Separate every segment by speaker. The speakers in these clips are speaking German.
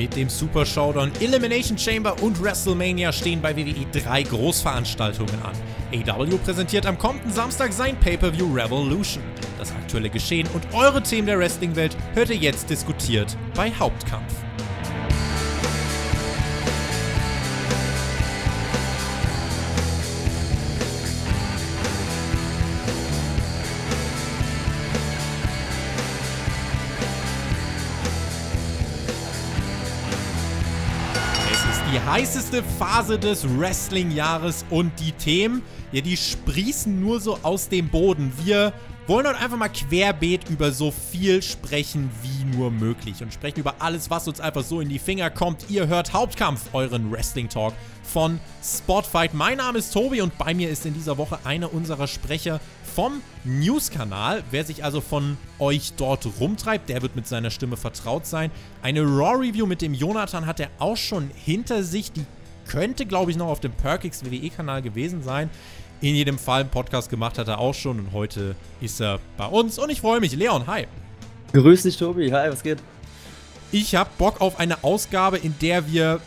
Speaker 1: Mit dem Super Showdown, Elimination Chamber und WrestleMania stehen bei WWE drei Großveranstaltungen an. AW präsentiert am kommenden Samstag sein Pay-Per-View Revolution. Das aktuelle Geschehen und eure Themen der Wrestling-Welt hört ihr jetzt diskutiert bei Hauptkampf. Heißeste Phase des Wrestling-Jahres und die Themen, ja, die sprießen nur so aus dem Boden. Wir wollen heute einfach mal querbeet über so viel sprechen wie nur möglich und sprechen über alles, was uns einfach so in die Finger kommt. Ihr hört Hauptkampf, euren Wrestling-Talk von Spotfight. Mein Name ist Tobi und bei mir ist in dieser Woche einer unserer Sprecher vom News-Kanal. Wer sich also von euch dort rumtreibt, der wird mit seiner Stimme vertraut sein. Eine Raw-Review mit dem Jonathan hat er auch schon hinter sich. Die könnte, glaube ich, noch auf dem Perkix WWE-Kanal gewesen sein. In jedem Fall einen Podcast gemacht hat er auch schon und heute ist er bei uns und ich freue mich. Leon, hi.
Speaker 2: Grüß dich, Tobi. Hi, was geht?
Speaker 1: Ich habe Bock auf eine Ausgabe, in der wir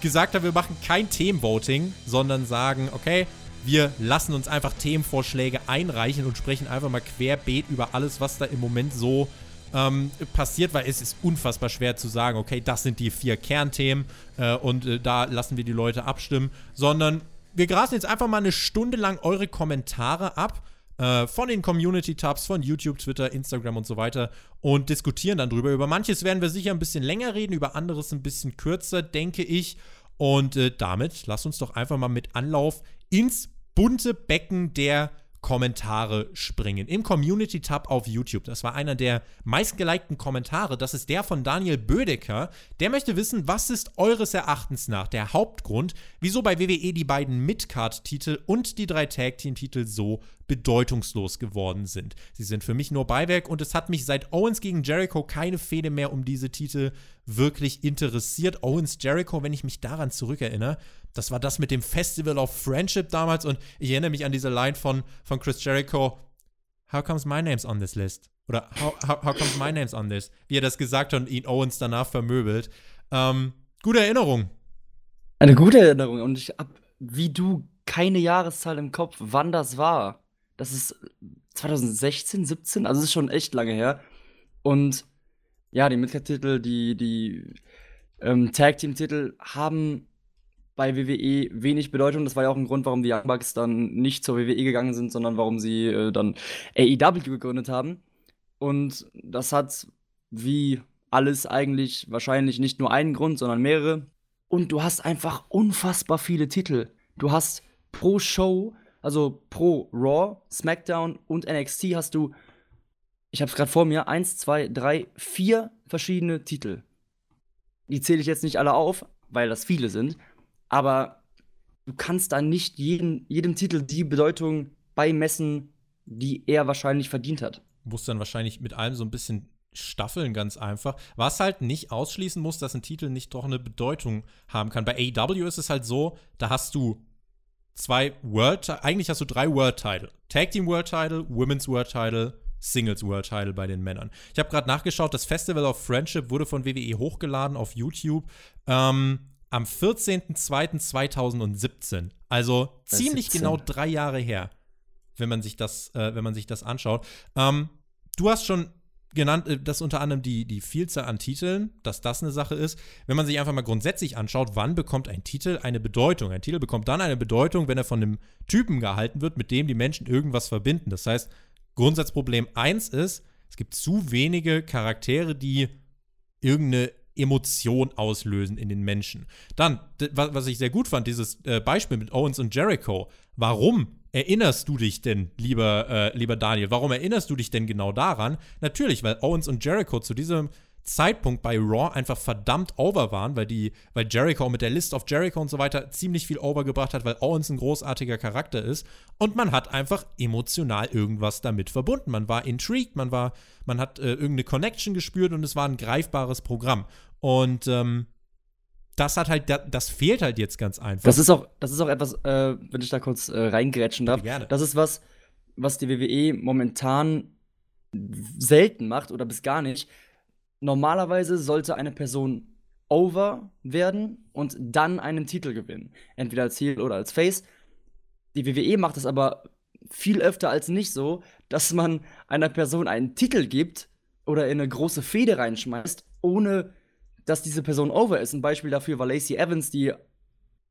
Speaker 1: gesagt haben, wir machen kein Themenvoting, sondern sagen, okay, wir lassen uns einfach Themenvorschläge einreichen und sprechen einfach mal querbeet über alles, was da im Moment so ähm, passiert, weil es ist unfassbar schwer zu sagen, okay, das sind die vier Kernthemen äh, und äh, da lassen wir die Leute abstimmen, sondern wir grasen jetzt einfach mal eine Stunde lang eure Kommentare ab äh, von den Community-Tabs, von YouTube, Twitter, Instagram und so weiter und diskutieren dann drüber. Über manches werden wir sicher ein bisschen länger reden, über anderes ein bisschen kürzer, denke ich. Und äh, damit lasst uns doch einfach mal mit Anlauf ins bunte Becken der Kommentare springen. Im Community-Tab auf YouTube. Das war einer der meistgelikten Kommentare. Das ist der von Daniel Bödecker. Der möchte wissen, was ist eures Erachtens nach der Hauptgrund, wieso bei WWE die beiden Midcard-Titel und die drei Tag-Team-Titel so bedeutungslos geworden sind. Sie sind für mich nur Beiwerk und es hat mich seit Owens gegen Jericho keine Fehde mehr um diese Titel wirklich interessiert. Owens Jericho, wenn ich mich daran zurückerinnere, das war das mit dem Festival of Friendship damals und ich erinnere mich an diese Line von, von Chris Jericho. How comes my name's on this list? Oder how, how, how comes my name's on this? Wie er das gesagt hat und ihn Owens danach vermöbelt. Ähm, gute Erinnerung.
Speaker 2: Eine gute Erinnerung und ich hab wie du keine Jahreszahl im Kopf, wann das war. Das ist 2016, 17, also es ist schon echt lange her. Und ja, die Midcard-Titel, die, die ähm, Tag-Team-Titel haben bei WWE wenig Bedeutung. Das war ja auch ein Grund, warum die Young Bucks dann nicht zur WWE gegangen sind, sondern warum sie äh, dann AEW gegründet haben. Und das hat wie alles eigentlich wahrscheinlich nicht nur einen Grund, sondern mehrere. Und du hast einfach unfassbar viele Titel. Du hast pro Show, also pro Raw, SmackDown und NXT hast du, ich habe es gerade vor mir, eins, zwei, drei, vier verschiedene Titel. Die zähle ich jetzt nicht alle auf, weil das viele sind aber du kannst da nicht jedem, jedem Titel die Bedeutung beimessen, die er wahrscheinlich verdient hat.
Speaker 1: Du musst dann wahrscheinlich mit allem so ein bisschen staffeln, ganz einfach. Was halt nicht ausschließen muss, dass ein Titel nicht doch eine Bedeutung haben kann. Bei AEW ist es halt so, da hast du zwei World, eigentlich hast du drei World Title. Tag Team World Title, Women's World Title, Singles World Title bei den Männern. Ich habe gerade nachgeschaut, das Festival of Friendship wurde von WWE hochgeladen auf YouTube. Ähm, am 14.02.2017. Also ziemlich 17. genau drei Jahre her, wenn man sich das, äh, wenn man sich das anschaut. Ähm, du hast schon genannt, äh, dass unter anderem die, die Vielzahl an Titeln, dass das eine Sache ist. Wenn man sich einfach mal grundsätzlich anschaut, wann bekommt ein Titel eine Bedeutung? Ein Titel bekommt dann eine Bedeutung, wenn er von einem Typen gehalten wird, mit dem die Menschen irgendwas verbinden. Das heißt, Grundsatzproblem 1 ist, es gibt zu wenige Charaktere, die irgendeine Emotion auslösen in den Menschen. Dann, was ich sehr gut fand, dieses äh, Beispiel mit Owens und Jericho. Warum erinnerst du dich denn, lieber, äh, lieber Daniel, warum erinnerst du dich denn genau daran? Natürlich, weil Owens und Jericho zu diesem Zeitpunkt bei Raw einfach verdammt over waren, weil die, weil Jericho mit der List of Jericho und so weiter ziemlich viel overgebracht hat, weil Owens ein großartiger Charakter ist und man hat einfach emotional irgendwas damit verbunden. Man war intrigued, man war, man hat äh, irgendeine Connection gespürt und es war ein greifbares Programm. Und ähm, das hat halt, das fehlt halt jetzt ganz einfach.
Speaker 2: Das ist auch, das ist auch etwas, äh, wenn ich da kurz äh, reingrätschen darf. Gerne. Das ist was, was die WWE momentan selten macht oder bis gar nicht normalerweise sollte eine Person over werden und dann einen Titel gewinnen. Entweder als Heel oder als Face. Die WWE macht es aber viel öfter als nicht so, dass man einer Person einen Titel gibt oder in eine große Fehde reinschmeißt, ohne dass diese Person over ist. Ein Beispiel dafür war Lacey Evans, die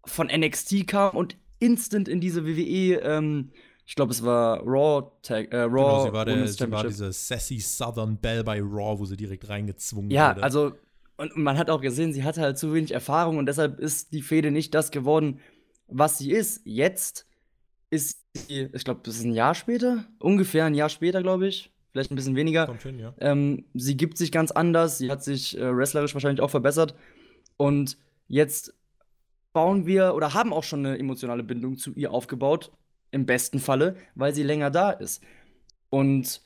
Speaker 2: von NXT kam und instant in diese WWE, ähm, ich glaube, es war Raw Tag, äh, Raw.
Speaker 1: Genau, sie war, der, sie war diese sassy Southern Belle bei Raw, wo sie direkt reingezwungen
Speaker 2: ja,
Speaker 1: wurde.
Speaker 2: Ja, also, und man hat auch gesehen, sie hatte halt zu wenig Erfahrung und deshalb ist die Fehde nicht das geworden, was sie ist. Jetzt ist sie, ich glaube, das ist ein Jahr später, ungefähr ein Jahr später, glaube ich. Vielleicht ein bisschen weniger.
Speaker 1: Kommt hin, ja.
Speaker 2: Ähm, sie gibt sich ganz anders. Sie hat sich äh, wrestlerisch wahrscheinlich auch verbessert. Und jetzt bauen wir oder haben auch schon eine emotionale Bindung zu ihr aufgebaut. Im besten Falle, weil sie länger da ist. Und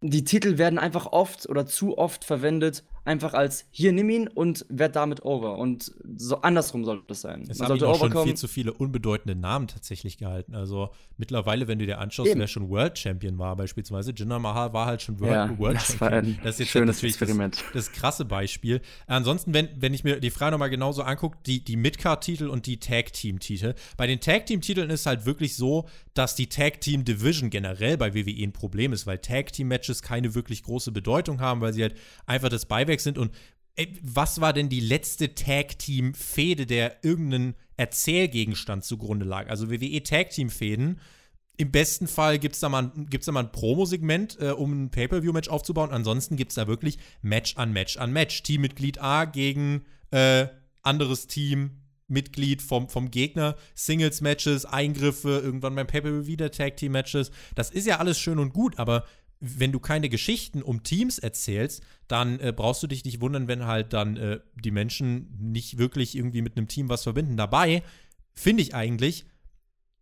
Speaker 2: die Titel werden einfach oft oder zu oft verwendet, einfach als hier nimm ihn und werd damit over. Und so andersrum sollte das sein.
Speaker 1: Es
Speaker 2: Man
Speaker 1: haben ihn
Speaker 2: sollte
Speaker 1: auch schon viel zu viele unbedeutende Namen tatsächlich gehalten. Also mittlerweile, wenn du dir anschaust,
Speaker 2: Eben.
Speaker 1: wer schon World Champion war, beispielsweise Jinder Mahal war halt schon World,
Speaker 2: Ja,
Speaker 1: World
Speaker 2: das
Speaker 1: Champion.
Speaker 2: war ein
Speaker 1: das ist jetzt
Speaker 2: schönes
Speaker 1: natürlich
Speaker 2: Experiment.
Speaker 1: Das, das krasse Beispiel. Ansonsten, wenn, wenn ich mir die Frage nochmal genauso angucke, die, die Mid-Card-Titel und die Tag-Team-Titel. Bei den Tag-Team-Titeln ist halt wirklich so, dass die Tag-Team-Division generell bei WWE ein Problem ist, weil Tag-Team-Matches keine wirklich große Bedeutung haben, weil sie halt einfach das Beiwerk sind und Ey, was war denn die letzte Tag-Team-Fehde, der irgendeinen Erzählgegenstand zugrunde lag? Also WWE Tag-Team-Fäden. Im besten Fall gibt es da, mal ein- gibt's ein Promo-Segment, äh, um ein Pay-Per-View-Match aufzubauen. Ansonsten gibt es da wirklich Match an Match an Match. Teammitglied A gegen äh, anderes Teammitglied vom, vom Gegner. Singles-Matches, Eingriffe, irgendwann beim Pay-Per-View wieder Tag-Team-Matches. Das ist ja alles schön und gut, aber wenn du keine Geschichten um Teams erzählst, dann äh, brauchst du dich nicht wundern, wenn halt dann äh, die Menschen nicht wirklich irgendwie mit einem Team was verbinden. Dabei finde ich eigentlich,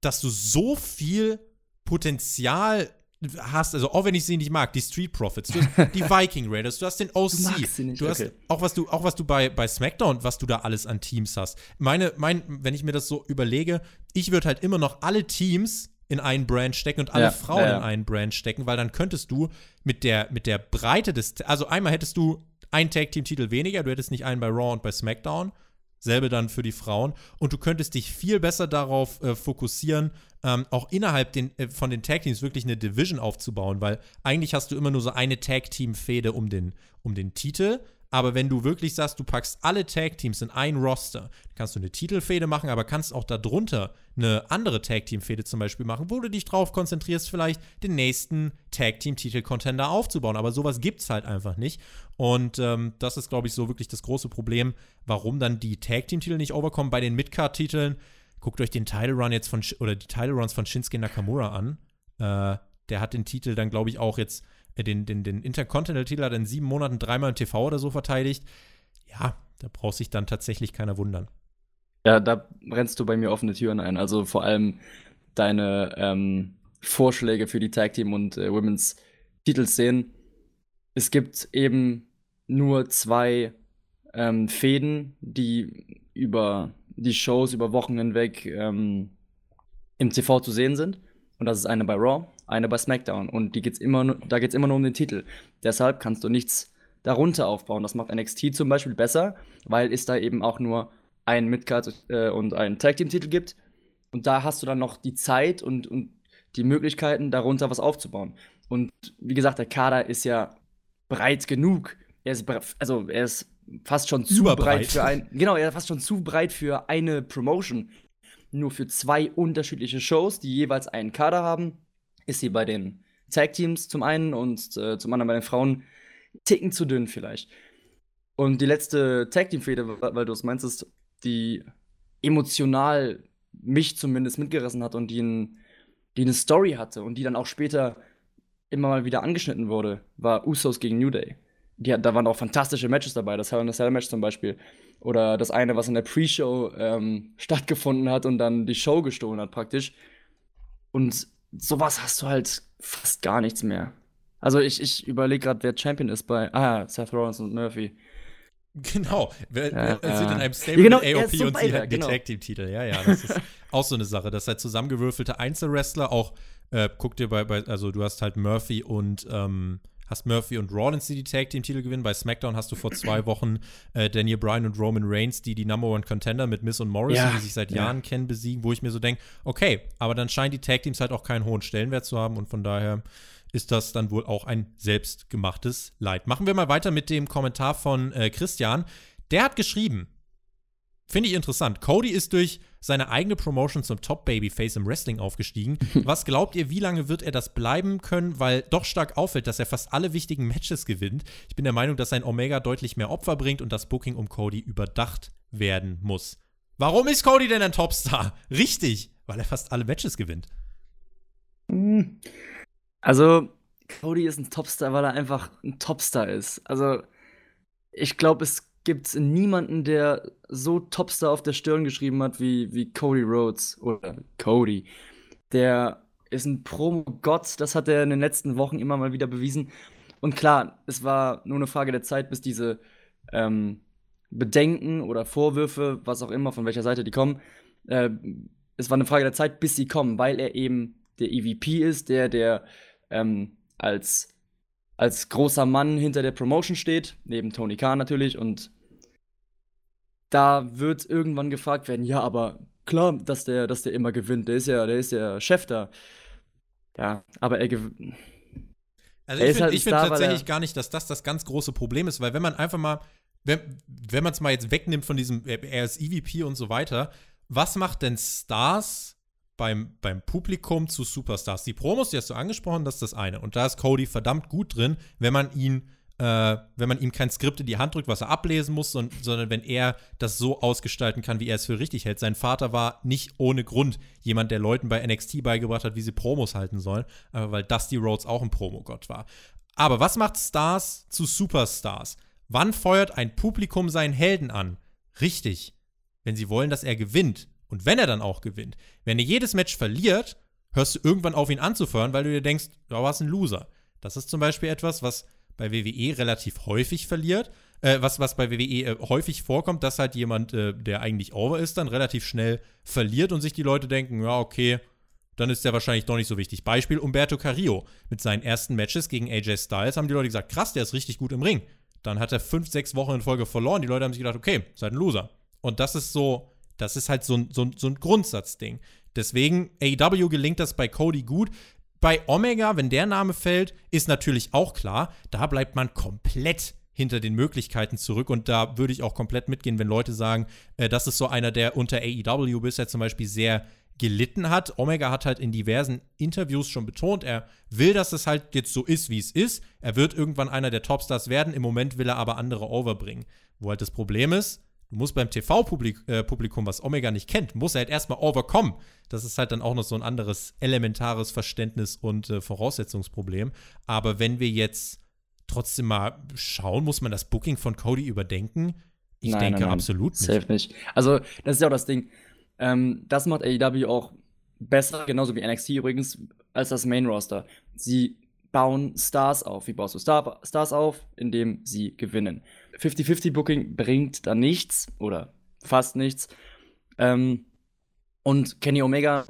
Speaker 1: dass du so viel Potenzial hast, also auch wenn ich sie nicht mag, die Street Profits, du hast die Viking Raiders, du hast den OC,
Speaker 2: Du nicht,
Speaker 1: du hast
Speaker 2: okay.
Speaker 1: auch was du, auch was du bei, bei SmackDown, was du da alles an Teams hast. Meine, mein, wenn ich mir das so überlege, ich würde halt immer noch alle Teams in einen Brand stecken und alle
Speaker 2: Ja,
Speaker 1: Frauen
Speaker 2: ja, ja.
Speaker 1: in einen Brand stecken, weil dann könntest du mit der, mit der Breite des, also einmal hättest du einen Tag-Team-Titel weniger, du hättest nicht einen bei Raw und bei SmackDown, selbe dann für die Frauen und du könntest dich viel besser darauf äh, fokussieren, ähm, auch innerhalb den, äh, von den Tag-Teams wirklich eine Division aufzubauen, weil eigentlich hast du immer nur so eine Tag-Team-Fehde um den, um den Titel. Aber wenn du wirklich sagst, du packst alle Tag-Teams in ein Roster, kannst du eine Titelfehde machen, aber kannst auch darunter eine andere Tag-Team-Fehde zum Beispiel machen, wo du dich drauf konzentrierst, vielleicht den nächsten Tag-Team-Titel-Contender aufzubauen. Aber sowas gibt's halt einfach nicht. Und ähm, das ist, glaube ich, so wirklich das große Problem, warum dann die Tag-Team-Titel nicht overkommen. Bei den Mid-Card-Titeln, guckt euch den Title-Run jetzt von, Sh- oder die Title-Runs von Shinsuke Nakamura an. Äh, der hat den Titel dann, glaube ich, auch jetzt, den, den, den Intercontinental-Titel hat in sieben Monaten dreimal im TV oder so verteidigt. Ja, da braucht sich dann tatsächlich keiner wundern.
Speaker 2: Ja, da rennst du bei mir offene Türen ein. Also vor allem deine ähm, Vorschläge für die Tag Team und äh, Women's Titelszenen. Es gibt eben nur zwei ähm, Fäden, die über die Shows über Wochen hinweg ähm, im TV zu sehen sind. Und das ist eine bei Raw, eine bei SmackDown. Und die geht's immer, da geht es immer nur um den Titel. Deshalb kannst du nichts darunter aufbauen. Das macht NXT zum Beispiel besser, weil es da eben auch nur einen Midcard äh, und einen Tag Team Titel gibt. Und da hast du dann noch die Zeit und, und die Möglichkeiten, darunter was aufzubauen. Und wie gesagt, der Kader ist ja breit genug. Er ist, also er ist fast schon zu
Speaker 1: Überbreit.
Speaker 2: breit für ein, genau, er ist fast schon zu breit für eine Promotion. Nur für zwei unterschiedliche Shows, die jeweils einen Kader haben, ist sie bei den Tag Teams zum einen und äh, zum anderen bei den Frauen ticken zu dünn vielleicht. Und die letzte Tag Team Fehde, weil du es meinst, die emotional mich zumindest mitgerissen hat und die, ein, die eine Story hatte und die dann auch später immer mal wieder angeschnitten wurde, war Usos gegen New Day. Die, da waren auch fantastische Matches dabei, das Hell in a Cell Match zum Beispiel. Oder das eine, was in der Pre-Show ähm, stattgefunden hat und dann die Show gestohlen hat praktisch. Und sowas hast du halt fast gar nichts mehr. Also ich, ich überlege gerade, wer Champion ist bei. Ah, Seth Rollins und Murphy.
Speaker 1: Genau. Wir,
Speaker 2: Ja,
Speaker 1: wir sind
Speaker 2: ja.
Speaker 1: in einem Stable
Speaker 2: Ja, genau,
Speaker 1: AOP
Speaker 2: so
Speaker 1: und sie hatten die
Speaker 2: genau.
Speaker 1: Tag-Team-Titel. Ja, ja, das ist auch so eine Sache. Das halt zusammengewürfelte Einzelwrestler, auch, äh, guck dir bei, bei, also du hast halt Murphy und ähm, hast Murphy und Rollins, die die Tag Team Titel gewinnen. Bei SmackDown hast du vor zwei Wochen äh, Daniel Bryan und Roman Reigns, die die Number One Contender mit Miss und Morrison, ja. die sich seit ja. Jahren kennen, besiegen, wo ich mir so denke, okay, aber dann scheinen die Tag Teams halt auch keinen hohen Stellenwert zu haben und von daher ist das dann wohl auch ein selbstgemachtes Leid. Machen wir mal weiter mit dem Kommentar von äh, Christian. Der hat geschrieben, Finde ich interessant. Cody ist durch seine eigene Promotion zum Top-Babyface im Wrestling aufgestiegen. Was glaubt ihr, wie lange wird er das bleiben können? Weil doch stark auffällt, dass er fast alle wichtigen Matches gewinnt. Ich bin der Meinung, dass sein Omega deutlich mehr Opfer bringt und das Booking um Cody überdacht werden muss. Warum ist Cody denn ein Topstar? Richtig, weil er fast alle Matches gewinnt.
Speaker 2: Hm. Also, Cody ist ein Topstar, weil er einfach ein Topstar ist. Also, ich glaube, es gibt es niemanden, der so Topstar auf der Stirn geschrieben hat wie, wie Cody Rhodes oder Cody. Der ist ein Promo-Gott, das hat er in den letzten Wochen immer mal wieder bewiesen. Und klar, es war nur eine Frage der Zeit, bis diese ähm, Bedenken oder Vorwürfe, was auch immer, von welcher Seite die kommen, äh, es war eine Frage der Zeit, bis sie kommen, weil er eben der EVP ist, der, der ähm, als als großer Mann hinter der Promotion steht, neben Tony Khan natürlich. Und da wird irgendwann gefragt werden, ja, aber klar, dass der, dass der immer gewinnt. Der ist ja, der ist ja Chef da. Ja, aber er gewinnt.
Speaker 1: Also ich finde halt find tatsächlich gar nicht, dass das das ganz große Problem ist, weil wenn man einfach mal, wenn, wenn man es mal jetzt wegnimmt von diesem, er ist EVP und so weiter, was macht denn Stars beim, beim Publikum zu Superstars. Die Promos, die hast du angesprochen, das ist das eine. Und da ist Cody verdammt gut drin, wenn man ihn, äh, wenn man ihm kein Skript in die Hand drückt, was er ablesen muss, sondern, sondern wenn er das so ausgestalten kann, wie er es für richtig hält. Sein Vater war nicht ohne Grund jemand, der Leuten bei NXT beigebracht hat, wie sie Promos halten sollen, äh, weil Dusty Rhodes auch ein Promogott war. Aber was macht Stars zu Superstars? Wann feuert ein Publikum seinen Helden an? Richtig. Wenn sie wollen, dass er gewinnt und wenn er dann auch gewinnt, wenn er jedes Match verliert, hörst du irgendwann auf, ihn anzufeuern, weil du dir denkst, du warst ein Loser. Das ist zum Beispiel etwas, was bei WWE relativ häufig verliert, äh, was, was bei WWE äh, häufig vorkommt, dass halt jemand, äh, der eigentlich over ist, dann relativ schnell verliert und sich die Leute denken, ja, okay, dann ist der wahrscheinlich doch nicht so wichtig. Beispiel Umberto Carrillo. Mit seinen ersten Matches gegen AJ Styles haben die Leute gesagt, krass, der ist richtig gut im Ring. Dann hat er fünf, sechs Wochen in Folge verloren. Die Leute haben sich gedacht, okay, seid ein Loser. Und das ist so das ist halt so ein, so so ein Grundsatzding. Deswegen, AEW gelingt das bei Cody gut. Bei Omega, wenn der Name fällt, ist natürlich auch klar, da bleibt man komplett hinter den Möglichkeiten zurück. Und da würde ich auch komplett mitgehen, wenn Leute sagen, äh, das ist so einer, der unter AEW bisher zum Beispiel sehr gelitten hat. Omega hat halt in diversen Interviews schon betont, er will, dass es halt jetzt so ist, wie es ist. Er wird irgendwann einer der Topstars werden. Im Moment will er aber andere overbringen. Wo halt das Problem ist, Du musst beim TV-Publikum, äh, was Omega nicht kennt, muss er halt erstmal overkommen. Das ist halt dann auch noch so ein anderes elementares Verständnis und äh, Voraussetzungsproblem. Aber wenn wir jetzt trotzdem mal schauen, muss man das Booking von Cody überdenken? Ich nein, denke nein, nein. absolut
Speaker 2: nicht. Safe nicht. Also, das ist ja auch das Ding. Ähm, das macht AEW auch besser, genauso wie NXT übrigens, als das Main Roster. Sie bauen Stars auf. Wie baust du Star Stars auf? Indem sie gewinnen. 50-50 Booking bringt da nichts oder fast nichts. Ähm, und Kenny Omega,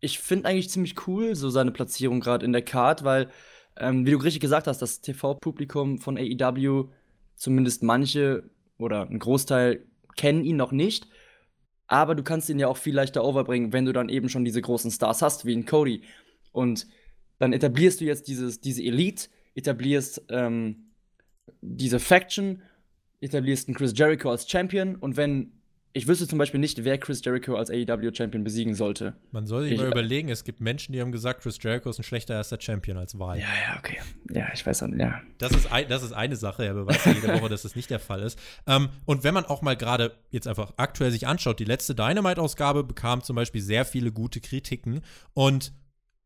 Speaker 2: ich finde eigentlich ziemlich cool, so seine Platzierung gerade in der Card, weil, ähm, wie du richtig gesagt hast, das TV-Publikum von AEW, zumindest manche oder ein Großteil, kennen ihn noch nicht. Aber du kannst ihn ja auch viel leichter overbringen, wenn du dann eben schon diese großen Stars hast, wie in Cody. Und dann etablierst du jetzt dieses, diese Elite, etablierst ähm, diese Faction etablierst einen Chris Jericho als Champion und wenn ich wüsste zum Beispiel nicht, wer Chris Jericho als AEW-Champion besiegen sollte.
Speaker 1: Man soll sich ich, mal überlegen, es gibt Menschen, die haben gesagt, Chris Jericho ist ein schlechter erster Champion als Wahl.
Speaker 2: Ja, ja, okay. Ja, ich weiß auch nicht, ja.
Speaker 1: Das ist, ein, das ist eine Sache, er beweist ja jede Woche, dass das nicht der Fall ist. Ähm, und wenn man auch mal gerade jetzt einfach aktuell sich anschaut, die letzte Dynamite-Ausgabe bekam zum Beispiel sehr viele gute Kritiken und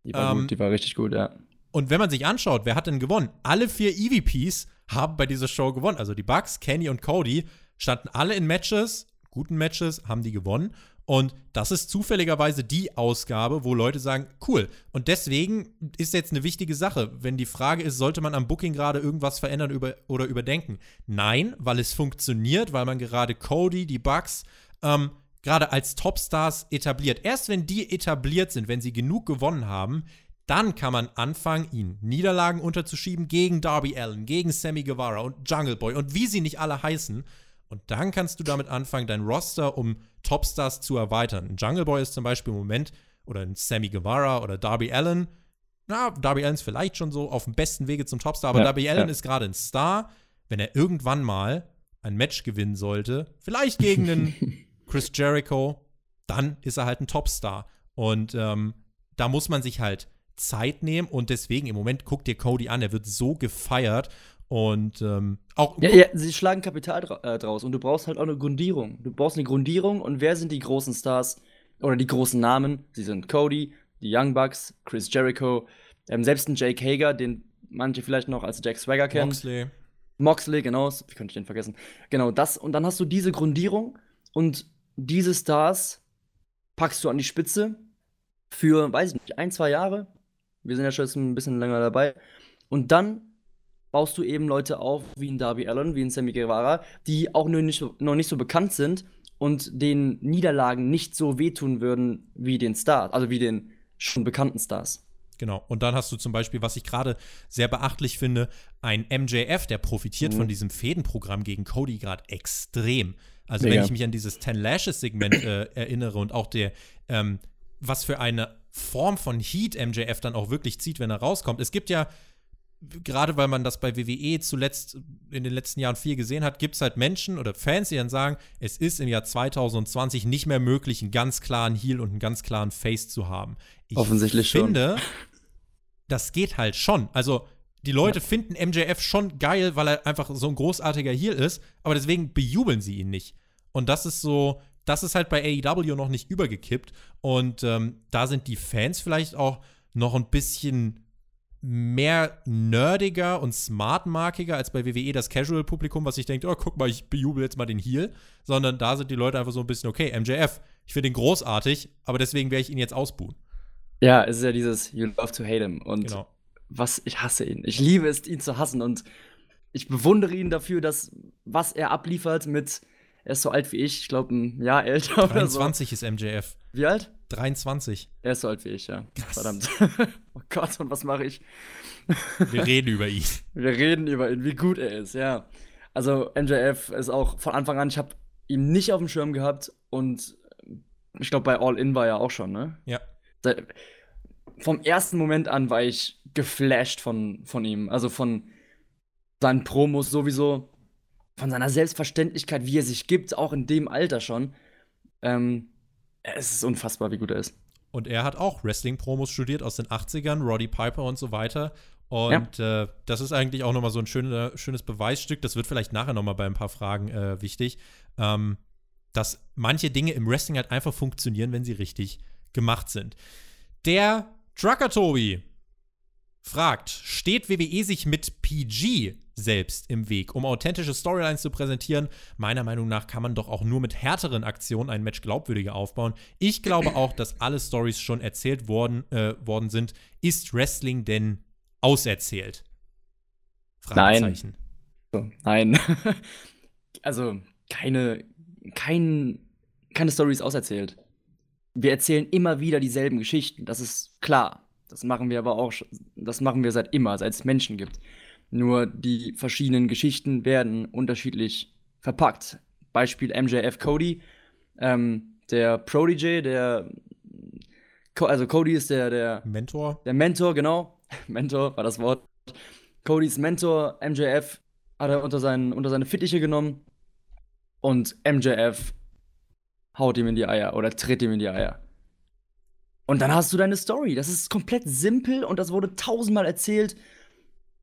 Speaker 2: die war, ähm, gut, die war richtig gut, ja.
Speaker 1: Und wenn man sich anschaut, wer hat denn gewonnen? Alle vier EVPs haben bei dieser Show gewonnen. Also die Bucks, Kenny und Cody standen alle in Matches, guten Matches, haben die gewonnen. Und das ist zufälligerweise die Ausgabe, wo Leute sagen, cool. Und deswegen ist jetzt eine wichtige Sache, wenn die Frage ist, sollte man am Booking gerade irgendwas verändern über, oder überdenken? Nein, weil es funktioniert, weil man gerade Cody, die Bucks, ähm, gerade als Topstars etabliert. Erst wenn die etabliert sind, wenn sie genug gewonnen haben, Dann kann man anfangen, ihn Niederlagen unterzuschieben gegen Darby Allen, gegen Sammy Guevara und Jungle Boy und wie sie nicht alle heißen. Und dann kannst du damit anfangen, dein Roster um Topstars zu erweitern. Ein Jungle Boy ist zum Beispiel im Moment, oder ein Sammy Guevara oder Darby Allen. Na, Darby Allen ist vielleicht schon so auf dem besten Wege zum Topstar, aber ja, Darby Allen ja. ist gerade ein Star. Wenn er irgendwann mal ein Match gewinnen sollte, vielleicht gegen einen Chris Jericho, dann ist er halt ein Topstar. Und ähm, da muss man sich halt Zeit nehmen und deswegen im Moment guckt dir Cody an, er wird so gefeiert und ähm, auch.
Speaker 2: Ja, ja, sie schlagen Kapital dra äh, draus und du brauchst halt auch eine Grundierung. Du brauchst eine Grundierung und wer sind die großen Stars oder die großen Namen? Sie sind Cody, die Young Bucks, Chris Jericho, ähm, selbst ein Jake Hager, den manche vielleicht noch als Jack Swagger kennen. Moxley. Moxley, genau, wie könnte ich den vergessen? Genau, das und dann hast du diese Grundierung und diese Stars packst du an die Spitze für, weiß ich nicht, ein, zwei Jahre. Wir sind ja schon ein bisschen länger dabei. Und dann baust du eben Leute auf, wie ein Darby Allen, wie ein Sammy Guevara, die auch noch nicht, noch nicht so bekannt sind und den Niederlagen nicht so wehtun würden wie den Stars, also wie den schon bekannten Stars.
Speaker 1: Genau. Und dann hast du zum Beispiel, was ich gerade sehr beachtlich finde, ein MJF, der profitiert mhm. von diesem Fädenprogramm gegen Cody gerade extrem. Also Mega. wenn ich mich an dieses Ten Lashes Segment äh, erinnere und auch der, ähm, was für eine Form von Heat MJF dann auch wirklich zieht, wenn er rauskommt. Es gibt ja gerade weil man das bei WWE zuletzt in den letzten Jahren viel gesehen hat, gibt es halt Menschen oder Fans, die dann sagen, es ist im Jahr 2020 nicht mehr möglich, einen ganz klaren Heel und einen ganz klaren Face zu haben.
Speaker 2: Ich Offensichtlich
Speaker 1: finde, schon. das geht halt schon. Also die Leute ja. finden MJF schon geil, weil er einfach so ein großartiger Heel ist, aber deswegen bejubeln sie ihn nicht. Und das ist so, das ist halt bei AEW noch nicht übergekippt. Und ähm, da sind die Fans vielleicht auch noch ein bisschen mehr nerdiger und smartmarkiger als bei WWE das Casual-Publikum, was sich denkt, oh, guck mal, ich bejubel jetzt mal den Heel, sondern da sind die Leute einfach so ein bisschen, okay, MJF, ich finde ihn großartig, aber deswegen werde ich ihn jetzt ausbuhen.
Speaker 2: Ja, es ist ja dieses You love to hate him und genau. was, ich hasse ihn. Ich liebe es, ihn zu hassen und ich bewundere ihn dafür, dass was er abliefert mit, er ist so alt wie ich, ich glaube ein Jahr älter
Speaker 1: 23 so. ist MJF.
Speaker 2: Wie alt?
Speaker 1: 23.
Speaker 2: Er ist so alt wie ich, ja. Krass. Verdammt. oh Gott, und was mache ich?
Speaker 1: Wir reden über ihn.
Speaker 2: Wir reden über ihn, wie gut er ist, ja. Also MJF ist auch von Anfang an, ich habe ihn nicht auf dem Schirm gehabt und ich glaube bei All In war er auch schon, ne?
Speaker 1: Ja.
Speaker 2: vom ersten Moment an war ich geflasht von, von ihm. Also von seinen Promos sowieso, von seiner Selbstverständlichkeit, wie er sich gibt, auch in dem Alter schon. Ähm, es ist unfassbar, wie gut er ist.
Speaker 1: Und er hat auch Wrestling-Promos studiert aus den 80ern, Roddy Piper und so weiter. Und ja. äh, das ist eigentlich auch nochmal so ein schöne, schönes Beweisstück. Das wird vielleicht nachher nochmal bei ein paar Fragen äh, wichtig. Ähm, dass manche Dinge im Wrestling halt einfach funktionieren, wenn sie richtig gemacht sind. Der Trucker Tobi fragt: Steht WWE sich mit PG selbst im Weg. Um authentische Storylines zu präsentieren, meiner Meinung nach kann man doch auch nur mit härteren Aktionen ein Match glaubwürdiger aufbauen. Ich glaube auch, dass alle Stories schon erzählt worden, äh, worden sind. Ist Wrestling denn auserzählt?
Speaker 2: Nein. Nein. also keine, kein, keine Story ist auserzählt. Wir erzählen immer wieder dieselben Geschichten, das ist klar. Das machen wir aber auch, das machen wir seit immer, seit es Menschen gibt. Nur die verschiedenen Geschichten werden unterschiedlich verpackt. Beispiel MJF Cody, ähm, der Prodigy, der also Cody ist der, der
Speaker 1: Mentor.
Speaker 2: Der Mentor, genau. Mentor war das Wort. Codys Mentor, MJF, hat er unter, seinen, unter seine Fittiche genommen. Und MJF haut ihm in die Eier oder tritt ihm in die Eier. Und dann hast du deine Story. Das ist komplett simpel und das wurde tausendmal erzählt.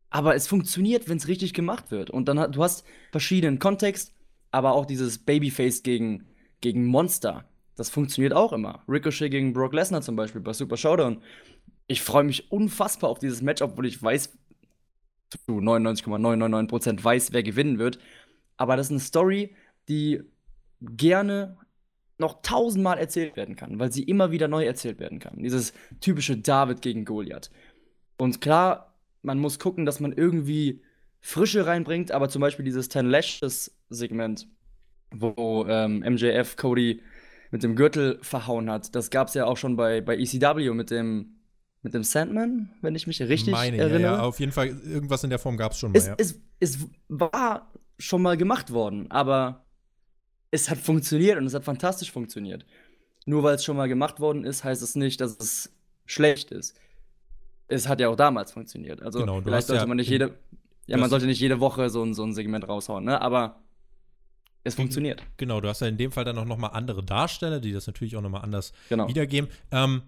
Speaker 2: Aber es funktioniert, wenn es richtig gemacht wird. Und dann du hast verschiedenen Kontext, aber auch dieses Babyface gegen, gegen Monster. Das funktioniert auch immer. Ricochet gegen Brock Lesnar zum Beispiel bei Super Showdown. Ich freue mich unfassbar auf dieses Match, obwohl ich weiß, zu 99,999% weiß, wer gewinnen wird. Aber das ist eine Story, die gerne noch tausendmal erzählt werden kann, weil sie immer wieder neu erzählt werden kann. Dieses typische David gegen Goliath. Und klar, man muss gucken, dass man irgendwie Frische reinbringt, aber zum Beispiel dieses Ten Lashes-Segment, wo ähm, MJF Cody mit dem Gürtel verhauen hat, das gab es ja auch schon bei, bei ECW mit dem mit dem Sandman, wenn ich mich richtig Meine, erinnere. Ja, ja,
Speaker 1: auf jeden Fall, irgendwas in der Form gab es schon mal.
Speaker 2: Es, ja. es, es war schon mal gemacht worden, aber es hat funktioniert und es hat fantastisch funktioniert. Nur weil es schon mal gemacht worden ist, heißt es nicht, dass es schlecht ist. Es hat ja auch damals funktioniert. Also genau, vielleicht sollte ja man nicht jede, ja, man sollte nicht jede Woche so ein, so ein Segment raushauen, ne? Aber es funktioniert.
Speaker 1: Genau, du hast ja in dem Fall dann auch noch mal andere Darsteller, die das natürlich auch noch mal anders genau. wiedergeben. Ähm,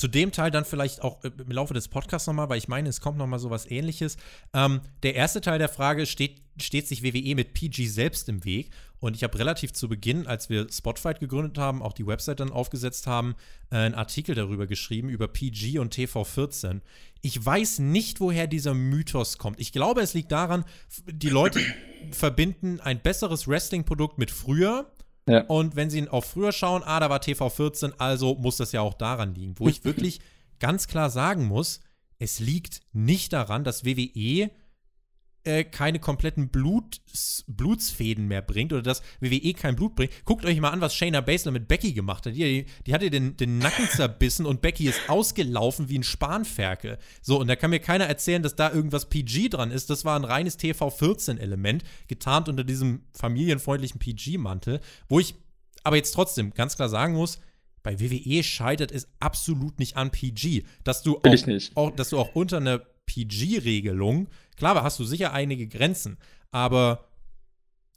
Speaker 1: zu dem Teil dann vielleicht auch äh, im Laufe des Podcasts nochmal, weil ich meine, es kommt nochmal so was ähnliches. Ähm, der erste Teil der Frage steht, steht sich WWE mit PG selbst im Weg. Und ich habe relativ zu Beginn, als wir Spotfight gegründet haben, auch die Website dann aufgesetzt haben, äh, einen Artikel darüber geschrieben, über PG und TV14. Ich weiß nicht, woher dieser Mythos kommt. Ich glaube, es liegt daran, die Leute verbinden ein besseres Wrestling-Produkt mit früher ja. Und wenn sie auf früher schauen, ah, da war TV14, also muss das ja auch daran liegen. Wo ich wirklich ganz klar sagen muss, es liegt nicht daran, dass WWE äh, keine kompletten Blut, Blutsfäden mehr bringt oder dass WWE kein Blut bringt. Guckt euch mal an, was Shayna Baszler mit Becky gemacht hat. Die, die hatte den, den Nacken zerbissen und Becky ist ausgelaufen wie ein Spanferkel. So, und da kann mir keiner erzählen, dass da irgendwas PG dran ist. Das war ein reines TV-14-Element, getarnt unter diesem familienfreundlichen PG-Mantel, wo ich aber jetzt trotzdem ganz klar sagen muss, bei WWE scheitert es absolut nicht an PG. Dass du auch, auch, dass du auch unter einer PG-Regelung Klar, hast du sicher einige Grenzen, aber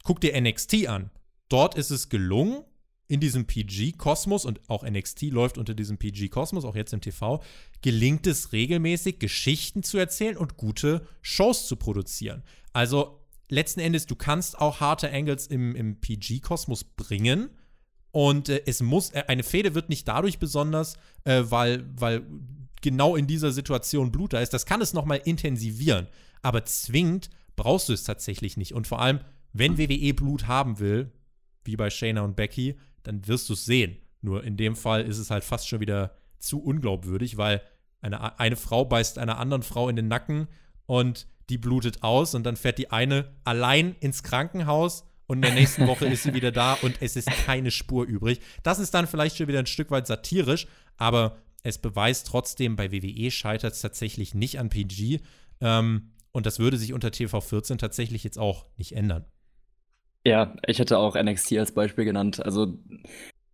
Speaker 1: guck dir NXT an. Dort ist es gelungen, in diesem PG-Kosmos und auch NXT läuft unter diesem PG-Kosmos, auch jetzt im TV, gelingt es regelmäßig, Geschichten zu erzählen und gute Shows zu produzieren. Also letzten Endes, du kannst auch harte Angles im, im PG-Kosmos bringen. Und äh, es muss, äh, eine Fehde wird nicht dadurch besonders, äh, weil, weil genau in dieser Situation Blut da ist. Das kann es nochmal intensivieren aber zwingend brauchst du es tatsächlich nicht. Und vor allem, wenn WWE Blut haben will, wie bei Shayna und Becky, dann wirst du es sehen. Nur in dem Fall ist es halt fast schon wieder zu unglaubwürdig, weil eine, eine Frau beißt einer anderen Frau in den Nacken und die blutet aus und dann fährt die eine allein ins Krankenhaus und in der nächsten Woche ist sie wieder da und es ist keine Spur übrig. Das ist dann vielleicht schon wieder ein Stück weit satirisch, aber es beweist trotzdem, bei WWE scheitert es tatsächlich nicht an PG. Ähm, und das würde sich unter TV14 tatsächlich jetzt auch nicht ändern.
Speaker 2: Ja, ich hätte auch NXT als Beispiel genannt. Also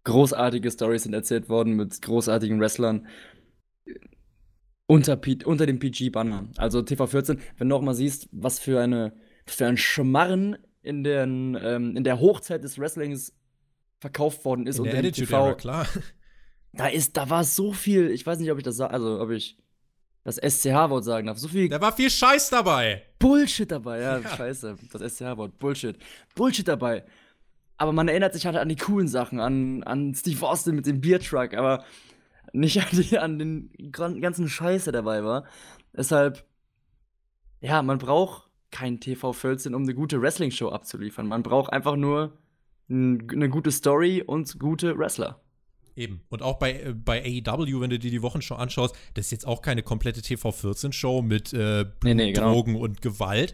Speaker 2: großartige Stories sind erzählt worden mit großartigen Wrestlern unter, unter dem PG-Banner. Also TV14, wenn du auch mal siehst, was für eine für ein Schmarren in, den, ähm, in der Hochzeit des Wrestlings verkauft worden ist
Speaker 1: in und der Attitude TV, Era, klar.
Speaker 2: Da ist, da war so viel, ich weiß nicht, ob ich das sage, also ob ich das SCH-Wort sagen darf. So viel.
Speaker 1: Da war viel Scheiß dabei.
Speaker 2: Bullshit dabei, ja, ja. scheiße. Das SCH-Wort. Bullshit. Bullshit dabei. Aber man erinnert sich halt an die coolen Sachen, an, an Steve Austin mit dem Biertruck, aber nicht an, die, an den ganzen Scheiß, der dabei war. Deshalb, ja, man braucht kein TV-14, um eine gute Wrestling-Show abzuliefern. Man braucht einfach nur eine gute Story und gute Wrestler.
Speaker 1: Eben. Und auch bei, äh, bei AEW, wenn du dir die Wochenshow anschaust, das ist jetzt auch keine komplette TV14-Show mit äh, nee, nee, genau. Drogen und Gewalt,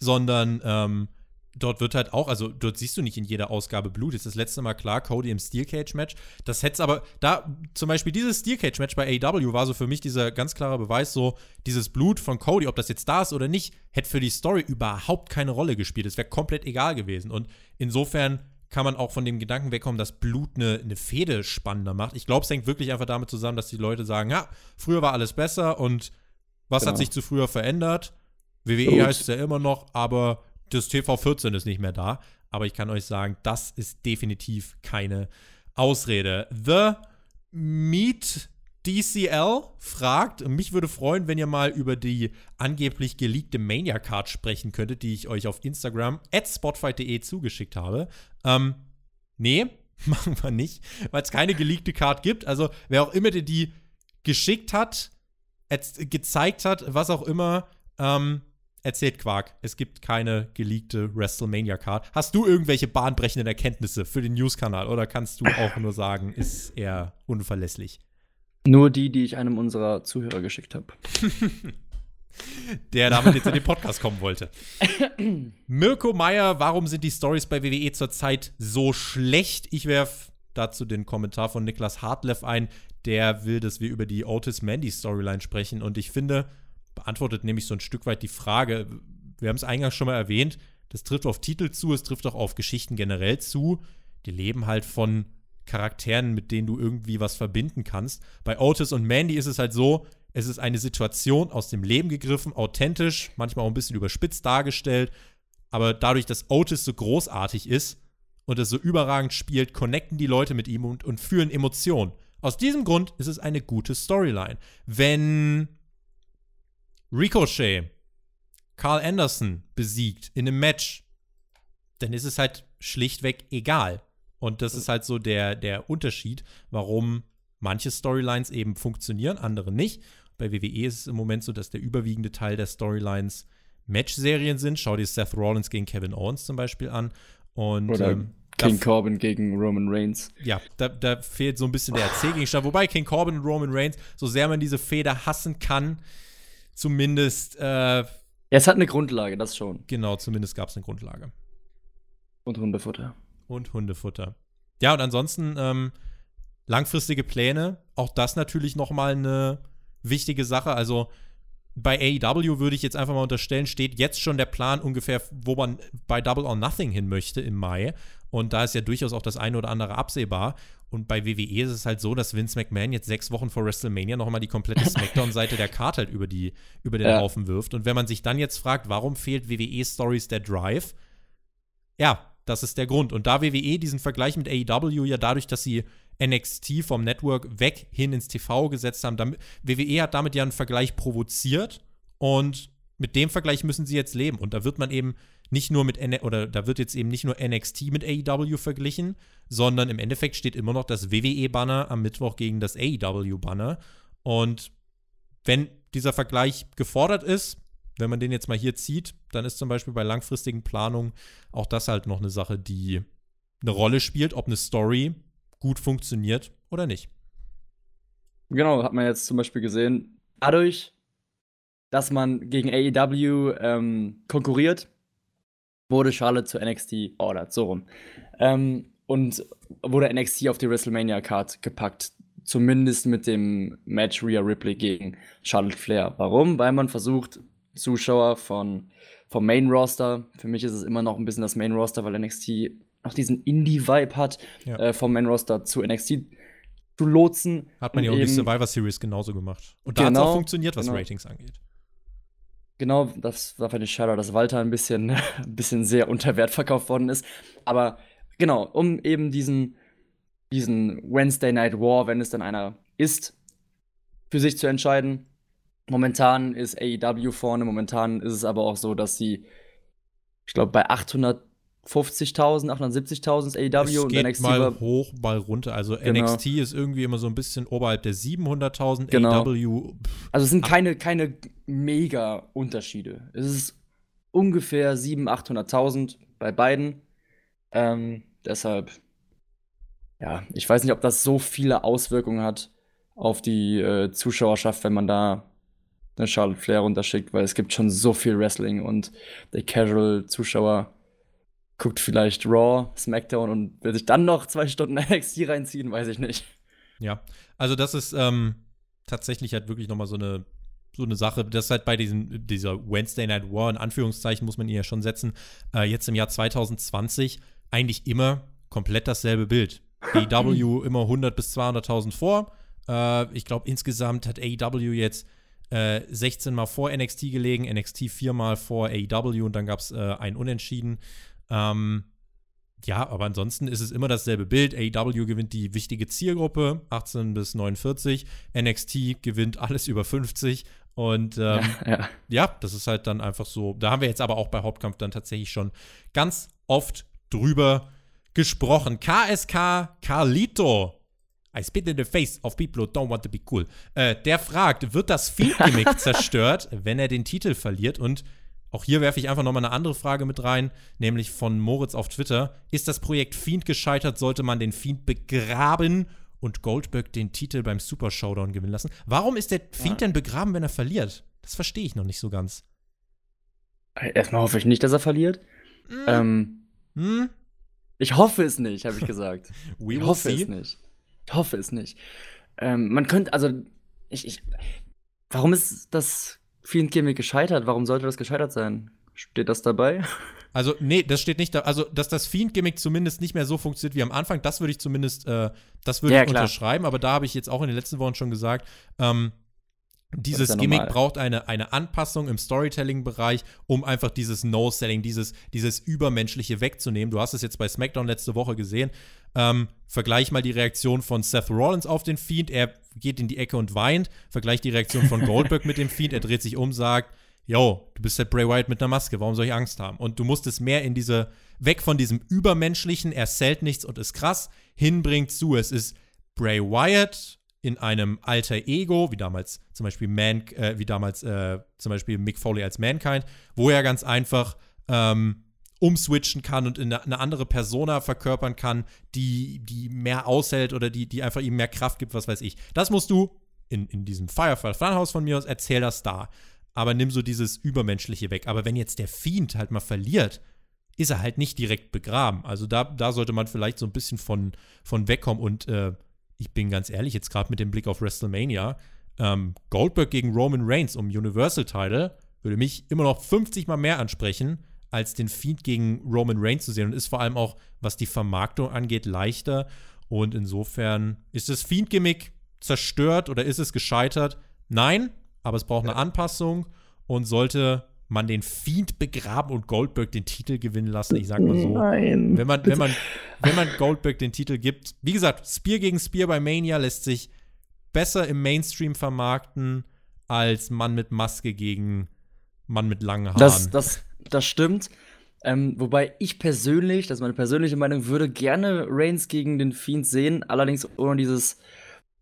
Speaker 1: sondern ähm, dort wird halt auch, also dort siehst du nicht in jeder Ausgabe Blut. Das ist das letzte Mal klar, Cody im Steel Cage Match. Das hätte aber, da zum Beispiel dieses Steel Cage Match bei AEW war so für mich dieser ganz klare Beweis, so dieses Blut von Cody, ob das jetzt da ist oder nicht, hätte für die Story überhaupt keine Rolle gespielt. Es wäre komplett egal gewesen. Und insofern kann man auch von dem Gedanken wegkommen, dass Blut eine, eine Fehde spannender macht. Ich glaube, es hängt wirklich einfach damit zusammen, dass die Leute sagen, ja, früher war alles besser und was genau. hat sich zu früher verändert? WWE Gut. heißt es ja immer noch, aber das TV14 ist nicht mehr da. Aber ich kann euch sagen, das ist definitiv keine Ausrede. The Meat DCL fragt, mich würde freuen, wenn ihr mal über die angeblich geleakte Mania-Card sprechen könntet, die ich euch auf Instagram at spotfight.de zugeschickt habe. Ähm, nee, machen wir nicht, weil es keine geleakte Card gibt. Also, wer auch immer dir die geschickt hat, gezeigt hat, was auch immer, ähm, erzählt Quark. Es gibt keine geleakte WrestleMania-Card. Hast du irgendwelche bahnbrechenden Erkenntnisse für den News-Kanal oder kannst du auch nur sagen, ist er unverlässlich?
Speaker 2: Nur die, die ich einem unserer Zuhörer geschickt habe.
Speaker 1: Der damit jetzt in den Podcast kommen wollte. Mirko Meyer, warum sind die Stories bei WWE zurzeit so schlecht? Ich werfe dazu den Kommentar von Niklas Hartleff ein, der will, dass wir über die Otis-Mandy-Storyline sprechen. Und ich finde, beantwortet nämlich so ein Stück weit die Frage, wir haben es eingangs schon mal erwähnt, das trifft auf Titel zu, es trifft auch auf Geschichten generell zu. Die leben halt von Charakteren, mit denen du irgendwie was verbinden kannst. Bei Otis und Mandy ist es halt so, es ist eine Situation aus dem Leben gegriffen, authentisch, manchmal auch ein bisschen überspitzt dargestellt, aber dadurch, dass Otis so großartig ist und es so überragend spielt, connecten die Leute mit ihm und, und fühlen Emotionen. Aus diesem Grund ist es eine gute Storyline. Wenn Ricochet Carl Anderson besiegt in einem Match, dann ist es halt schlichtweg egal. Und das ist halt so der, der Unterschied, warum manche Storylines eben funktionieren, andere nicht. Bei WWE ist es im Moment so, dass der überwiegende Teil der Storylines Match-Serien sind. Schau dir Seth Rollins gegen Kevin Owens zum Beispiel an. Und,
Speaker 2: Oder ähm, King Corbin gegen Roman Reigns.
Speaker 1: Ja, da, da fehlt so ein bisschen der Erzählgegenstand. Wobei King Corbin und Roman Reigns, so sehr man diese Feder hassen kann, zumindest. Äh,
Speaker 2: es hat eine Grundlage, das schon.
Speaker 1: Genau, zumindest gab es eine Grundlage.
Speaker 2: Und Hundefutter.
Speaker 1: Und Hundefutter. Ja, und ansonsten ähm, langfristige Pläne. Auch das natürlich noch mal eine wichtige Sache. Also bei AEW würde ich jetzt einfach mal unterstellen, steht jetzt schon der Plan ungefähr, wo man bei Double or Nothing hin möchte im Mai. Und da ist ja durchaus auch das eine oder andere absehbar. Und bei WWE ist es halt so, dass Vince McMahon jetzt sechs Wochen vor WrestleMania noch mal die komplette Smackdown-Seite der Karte halt über, die, über den ja. Haufen wirft. Und wenn man sich dann jetzt fragt, warum fehlt WWE Stories der Drive? Ja, das ist der Grund. Und da WWE diesen Vergleich mit AEW ja dadurch, dass sie NXT vom Network weg hin ins TV gesetzt haben. Damit, WWE hat damit ja einen Vergleich provoziert und mit dem Vergleich müssen sie jetzt leben. Und da wird man eben nicht nur mit, oder da wird jetzt eben nicht nur NXT mit AEW verglichen, sondern im Endeffekt steht immer noch das WWE-Banner am Mittwoch gegen das AEW-Banner. Und wenn dieser Vergleich gefordert ist, wenn man den jetzt mal hier zieht, dann ist zum Beispiel bei langfristigen Planungen auch das halt noch eine Sache, die eine Rolle spielt, ob eine Story gut funktioniert oder nicht.
Speaker 2: Genau, hat man jetzt zum Beispiel gesehen. Dadurch, dass man gegen AEW ähm, konkurriert, wurde Charlotte zu NXT ordert, so rum. Ähm, und wurde NXT auf die WrestleMania-Card gepackt. Zumindest mit dem Match Rhea Ripley gegen Charlotte Flair. Warum? Weil man versucht, Zuschauer von, vom Main Roster, für mich ist es immer noch ein bisschen das Main Roster, weil NXT noch diesen Indie-Vibe hat, ja. äh, vom Main Roster zu NXT zu lotsen.
Speaker 1: Hat man ja auch die Survivor Series genauso gemacht. Und da genau, hat es auch funktioniert, was genau. Ratings angeht.
Speaker 2: Genau, das war für die schade, dass Walter ein bisschen, ein bisschen sehr unter Wert verkauft worden ist. Aber genau, um eben diesen, diesen Wednesday Night War, wenn es dann einer ist, für sich zu entscheiden. Momentan ist AEW vorne, momentan ist es aber auch so, dass sie, ich glaube, bei 800 50.000, 870.000 ist AEW
Speaker 1: und geht NXT mal war, hoch, mal runter. Also genau. NXT ist irgendwie immer so ein bisschen oberhalb der 700.000. Genau. AEW.
Speaker 2: Pff, also es sind keine, keine mega Unterschiede. Es ist ungefähr 700.000, 800.000 bei beiden. Ähm, deshalb, ja, ich weiß nicht, ob das so viele Auswirkungen hat auf die äh, Zuschauerschaft, wenn man da eine Charlotte Flair runterschickt, weil es gibt schon so viel Wrestling und der Casual-Zuschauer guckt vielleicht Raw, SmackDown und will sich dann noch zwei Stunden NXT reinziehen, weiß ich nicht.
Speaker 1: Ja, also das ist ähm, tatsächlich halt wirklich noch mal so eine so eine Sache, das ist halt bei diesem, dieser Wednesday Night War, in Anführungszeichen muss man ihn ja schon setzen, äh, jetzt im Jahr 2020 eigentlich immer komplett dasselbe Bild. AEW immer 100 bis 200.000 vor. Äh, ich glaube, insgesamt hat AEW jetzt äh, 16 Mal vor NXT gelegen, NXT viermal vor AEW und dann gab es äh, ein Unentschieden. Ähm, ja, aber ansonsten ist es immer dasselbe Bild. AEW gewinnt die wichtige Zielgruppe, 18 bis 49. NXT gewinnt alles über 50. Und ähm, ja, ja. ja, das ist halt dann einfach so. Da haben wir jetzt aber auch bei Hauptkampf dann tatsächlich schon ganz oft drüber gesprochen. KSK Carlito. I spit in the face of people who don't want to be cool. Äh, der fragt, wird das Feed-Gimmick zerstört, wenn er den Titel verliert? Und auch hier werfe ich einfach nochmal eine andere Frage mit rein, nämlich von Moritz auf Twitter. Ist das Projekt Fiend gescheitert, sollte man den Fiend begraben und Goldberg den Titel beim Super Showdown gewinnen lassen? Warum ist der Fiend ja. denn begraben, wenn er verliert? Das verstehe ich noch nicht so ganz.
Speaker 2: Erstmal hoffe ich nicht, dass er verliert. Mm. Ähm, mm. Ich hoffe es nicht, habe ich gesagt. ich hoffe see. es nicht. Ich hoffe es nicht. Ähm, man könnte, also, ich, ich, warum ist das Fiend Gimmick gescheitert? Warum sollte das gescheitert sein? Steht das dabei?
Speaker 1: Also, nee, das steht nicht da. Also, dass das Fiend-Gimmick zumindest nicht mehr so funktioniert wie am Anfang, das würde ich zumindest, äh, das würde
Speaker 2: Ja,
Speaker 1: ich
Speaker 2: klar.
Speaker 1: unterschreiben. Aber da habe ich jetzt auch in den letzten Wochen schon gesagt, ähm, dieses
Speaker 2: ja
Speaker 1: Gimmick braucht eine, eine Anpassung im Storytelling-Bereich, um einfach dieses No-Selling, dieses, dieses Übermenschliche wegzunehmen. Du hast es jetzt bei SmackDown letzte Woche gesehen. Ähm, vergleich mal die Reaktion von Seth Rollins auf den Fiend. Er geht in die Ecke und weint. Vergleich die Reaktion von Goldberg mit dem Fiend. Er dreht sich um, sagt, yo, du bist halt Bray Wyatt mit einer Maske, warum soll ich Angst haben? Und du musst es mehr in diese, weg von diesem Übermenschlichen, er zählt nichts und ist krass, hinbringt zu, es ist Bray Wyatt in einem alter Ego, wie damals zum Beispiel Man, äh, wie damals äh, zum Beispiel Mick Foley als Mankind, wo er ganz einfach ähm, umswitchen kann und in eine, andere Persona verkörpern kann, die, die mehr aushält oder die, die einfach ihm mehr Kraft gibt, was weiß ich. Das musst du in, in diesem Firefly Funhouse von mir aus, erzähl das da. Aber nimm so dieses Übermenschliche weg. Aber wenn jetzt der Fiend halt mal verliert, ist er halt nicht direkt begraben. Also da, da sollte man vielleicht so ein bisschen von, von wegkommen. Und äh, ich bin ganz ehrlich, jetzt gerade mit dem Blick auf WrestleMania, ähm, Goldberg gegen Roman Reigns um Universal Title würde mich immer noch 50 Mal mehr ansprechen, als den Fiend gegen Roman Reigns zu sehen. Und ist vor allem auch, was die Vermarktung angeht, leichter. Und insofern ist das Fiend-Gimmick zerstört oder ist es gescheitert? Nein, aber es braucht eine Anpassung und sollte man den Fiend begraben und Goldberg den Titel gewinnen lassen. Ich sag mal so.
Speaker 2: Nein.
Speaker 1: Wenn man, wenn, man, wenn man Goldberg den Titel gibt, wie gesagt, Spear gegen Spear bei Mania lässt sich besser im Mainstream vermarkten als Mann mit Maske gegen Mann mit langen Haaren.
Speaker 2: Das, das, das stimmt. Ähm, wobei ich persönlich, das ist meine persönliche Meinung, würde gerne Reigns gegen den Fiend sehen, allerdings ohne dieses,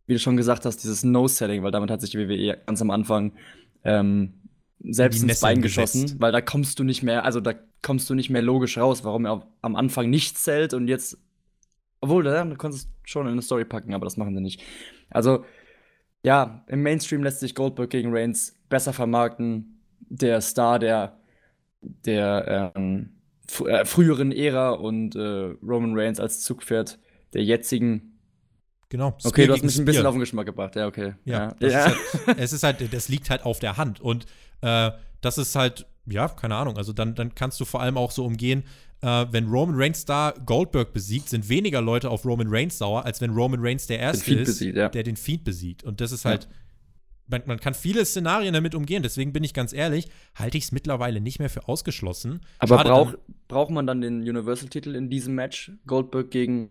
Speaker 2: wie du schon gesagt hast, dieses No-Selling, weil damit hat sich die WWE ganz am Anfang ähm, selbst ins Bein geschossen,
Speaker 1: gesetzt.
Speaker 2: weil da kommst du nicht mehr, also da kommst du nicht mehr logisch raus, warum er am Anfang nicht zählt und jetzt, obwohl, da du konntest es schon in eine Story packen, aber das machen sie nicht. Also, ja, im Mainstream lässt sich Goldberg gegen Reigns besser vermarkten. Der Star der, der ähm, fr äh, früheren Ära und äh, Roman Reigns als Zugpferd der jetzigen.
Speaker 1: genau.
Speaker 2: Okay,
Speaker 1: Spear
Speaker 2: du hast mich ein bisschen
Speaker 1: Spear.
Speaker 2: auf den Geschmack gebracht. Ja, okay.
Speaker 1: Ja,
Speaker 2: ja.
Speaker 1: das
Speaker 2: ja.
Speaker 1: Ist halt, es ist halt, das liegt halt auf der Hand. Und äh, das ist halt, ja, keine Ahnung. Also dann, dann kannst du vor allem auch so umgehen, äh, wenn Roman Reigns da Goldberg besiegt, sind weniger Leute auf Roman Reigns sauer, als wenn Roman Reigns der Erste ist,
Speaker 2: besiegt, ja.
Speaker 1: der den Fiend besiegt. Und das ist
Speaker 2: Ja.
Speaker 1: halt, man, man kann viele Szenarien damit umgehen. Deswegen bin ich ganz ehrlich, halte ich es mittlerweile nicht mehr für ausgeschlossen.
Speaker 2: Aber
Speaker 1: Schade,
Speaker 2: braucht
Speaker 1: dann-
Speaker 2: braucht man dann den Universal-Titel in diesem Match? Goldberg gegen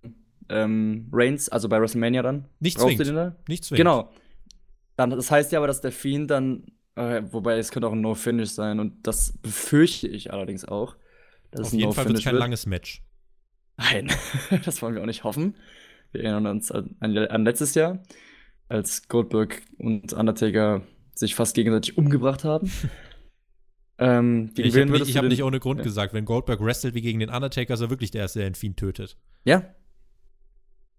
Speaker 2: ähm, Reigns, also bei WrestleMania dann?
Speaker 1: Nicht
Speaker 2: Brauchst du
Speaker 1: zwingend.
Speaker 2: den da?
Speaker 1: nicht zwingend.
Speaker 2: Genau. Dann, das heißt ja aber, dass der Fiend dann, wobei es könnte auch ein No-Finish sein und das befürchte ich allerdings auch. Dass
Speaker 1: Auf jeden Fall wird es kein langes Match.
Speaker 2: Nein, das wollen wir auch nicht hoffen. Wir erinnern uns an, an letztes Jahr, als Goldberg und Undertaker sich fast gegenseitig umgebracht haben. ähm,
Speaker 1: Ich habe nicht, hab nicht ohne Grund
Speaker 2: Ja.
Speaker 1: gesagt, wenn Goldberg wrestelt wie gegen den Undertaker, ist er wirklich der Erste, der den Fiend tötet.
Speaker 2: Ja,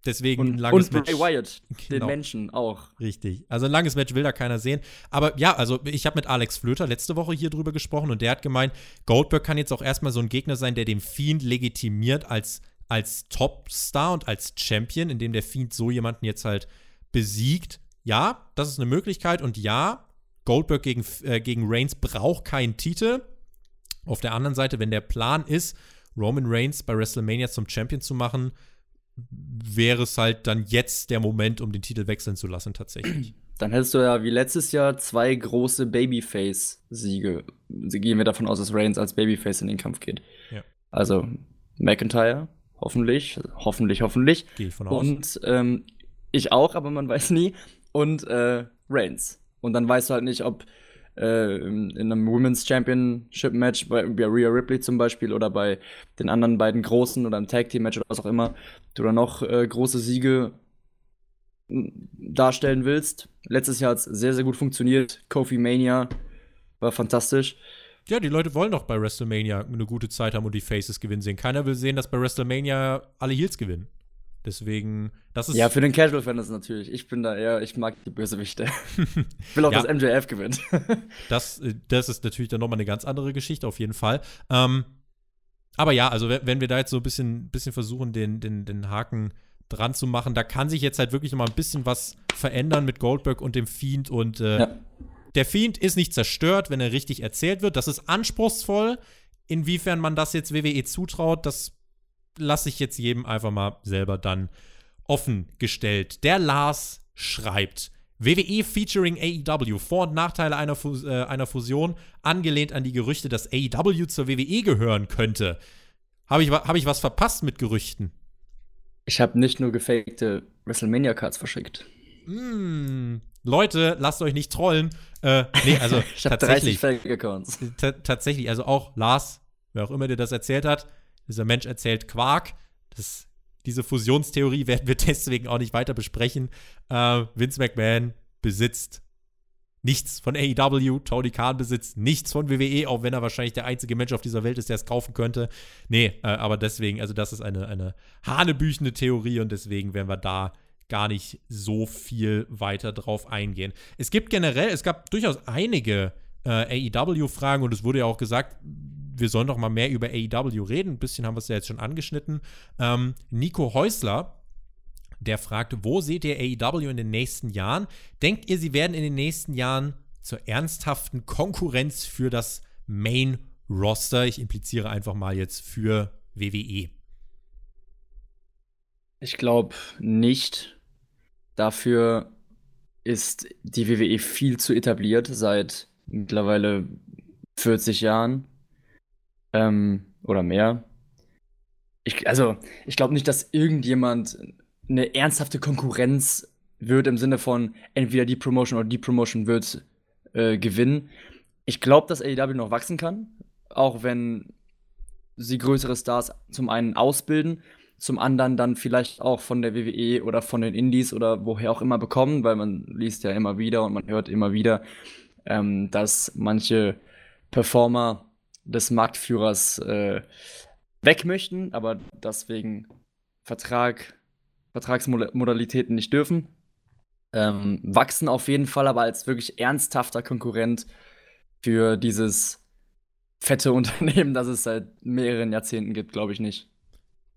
Speaker 1: Deswegen ein
Speaker 2: und,
Speaker 1: langes
Speaker 2: und
Speaker 1: Match.
Speaker 2: Bray Wyatt, den
Speaker 1: Genau.
Speaker 2: Menschen auch.
Speaker 1: Richtig. Also ein langes Match will da keiner sehen. Aber ja, also ich habe mit Alex Flöter letzte Woche hier drüber gesprochen und der hat gemeint, Goldberg kann jetzt auch erstmal so ein Gegner sein, der den Fiend legitimiert als, als Topstar und als Champion, indem der Fiend so jemanden jetzt halt besiegt. Ja, das ist eine Möglichkeit und ja, Goldberg gegen, äh, gegen Reigns braucht keinen Titel. Auf der anderen Seite, wenn der Plan ist, Roman Reigns bei WrestleMania zum Champion zu machen, wäre es halt dann jetzt der Moment, um den Titel wechseln zu lassen, tatsächlich.
Speaker 2: Dann hättest du ja wie letztes Jahr zwei große Babyface-Siege. Gehen wir davon aus, dass Reigns als Babyface in den Kampf geht.
Speaker 1: Ja.
Speaker 2: Also McIntyre, hoffentlich, hoffentlich, hoffentlich.
Speaker 1: Gehe ich von aus.
Speaker 2: Und ähm, ich auch, aber man weiß nie. Und äh, Reigns. Und dann weißt du halt nicht, ob äh, in in einem Women's Championship Match bei, bei Rhea Ripley zum Beispiel oder bei den anderen beiden großen oder im Tag Team Match oder was auch immer, du dann noch äh, große Siege darstellen willst. Letztes Jahr hat es sehr, sehr gut funktioniert. Kofi Mania war fantastisch.
Speaker 1: Ja, die Leute wollen doch bei WrestleMania eine gute Zeit haben und die Faces gewinnen sehen. Keiner will sehen, dass bei WrestleMania alle Heels gewinnen. Deswegen, das ist.
Speaker 2: Ja, für den Casual-Fan ist es natürlich. Ich bin da eher, ich mag die Bösewichte. ich will auch,
Speaker 1: Ja.
Speaker 2: dass MJF gewinnt.
Speaker 1: Das, äh, das ist natürlich dann nochmal eine ganz andere Geschichte, auf jeden Fall. Ähm, aber ja, also wenn, wir da jetzt so ein bisschen, bisschen versuchen, den, den, den Haken dran zu machen. Da kann sich jetzt halt wirklich noch mal ein bisschen was verändern mit Goldberg und dem Fiend. Und äh, ja. der Fiend ist nicht zerstört, wenn er richtig erzählt wird. Das ist anspruchsvoll. Inwiefern man das jetzt WWE zutraut, das lasse ich jetzt jedem einfach mal selber dann offengestellt. Der Lars schreibt. WWE featuring AEW, Vor- und Nachteile einer, Fus äh, einer Fusion, angelehnt an die Gerüchte, dass AEW zur WWE gehören könnte. Habe ich, hab ich was verpasst mit Gerüchten?
Speaker 2: Ich habe nicht nur gefakte WrestleMania-Cards verschickt.
Speaker 1: Mm, Leute, lasst euch nicht trollen. Äh, nee, also
Speaker 2: ich habe 30 Fake-Accounts.
Speaker 1: Tatsächlich, also auch Lars, wer auch immer dir das erzählt hat, dieser Mensch erzählt Quark. Das, diese Fusionstheorie werden wir deswegen auch nicht weiter besprechen. Äh, Vince McMahon besitzt nichts von AEW. Tony Khan besitzt nichts von WWE, auch wenn er wahrscheinlich der einzige Mensch auf dieser Welt ist, der es kaufen könnte. Nee, äh, aber deswegen, also das ist eine, eine hanebüchende Theorie und deswegen werden wir da gar nicht so viel weiter drauf eingehen. Es gibt generell, es gab durchaus einige äh, AEW-Fragen und es wurde ja auch gesagt, wir sollen doch mal mehr über AEW reden. Ein bisschen haben wir es ja jetzt schon angeschnitten. Ähm, Nico Häusler der fragt, wo seht ihr AEW in den nächsten Jahren? Denkt ihr, sie werden in den nächsten Jahren zur ernsthaften Konkurrenz für das Main Roster? Ich impliziere einfach mal jetzt für WWE.
Speaker 2: Ich glaube nicht. Dafür ist die WWE viel zu etabliert seit mittlerweile 40 Jahren ähm, oder mehr. Ich, also, ich glaube nicht, dass irgendjemand eine ernsthafte Konkurrenz wird im Sinne von entweder die Promotion oder die Promotion wird äh, gewinnen. Ich glaube, dass AEW noch wachsen kann, auch wenn sie größere Stars zum einen ausbilden, zum anderen dann vielleicht auch von der WWE oder von den Indies oder woher auch immer bekommen, weil man liest ja immer wieder und man hört immer wieder, ähm, dass manche Performer des Marktführers äh, weg möchten, aber deswegen Vertrag Vertragsmodalitäten nicht dürfen. Ähm, wachsen auf jeden Fall, aber als wirklich ernsthafter Konkurrent für dieses fette Unternehmen, das es seit mehreren Jahrzehnten gibt, glaube ich nicht.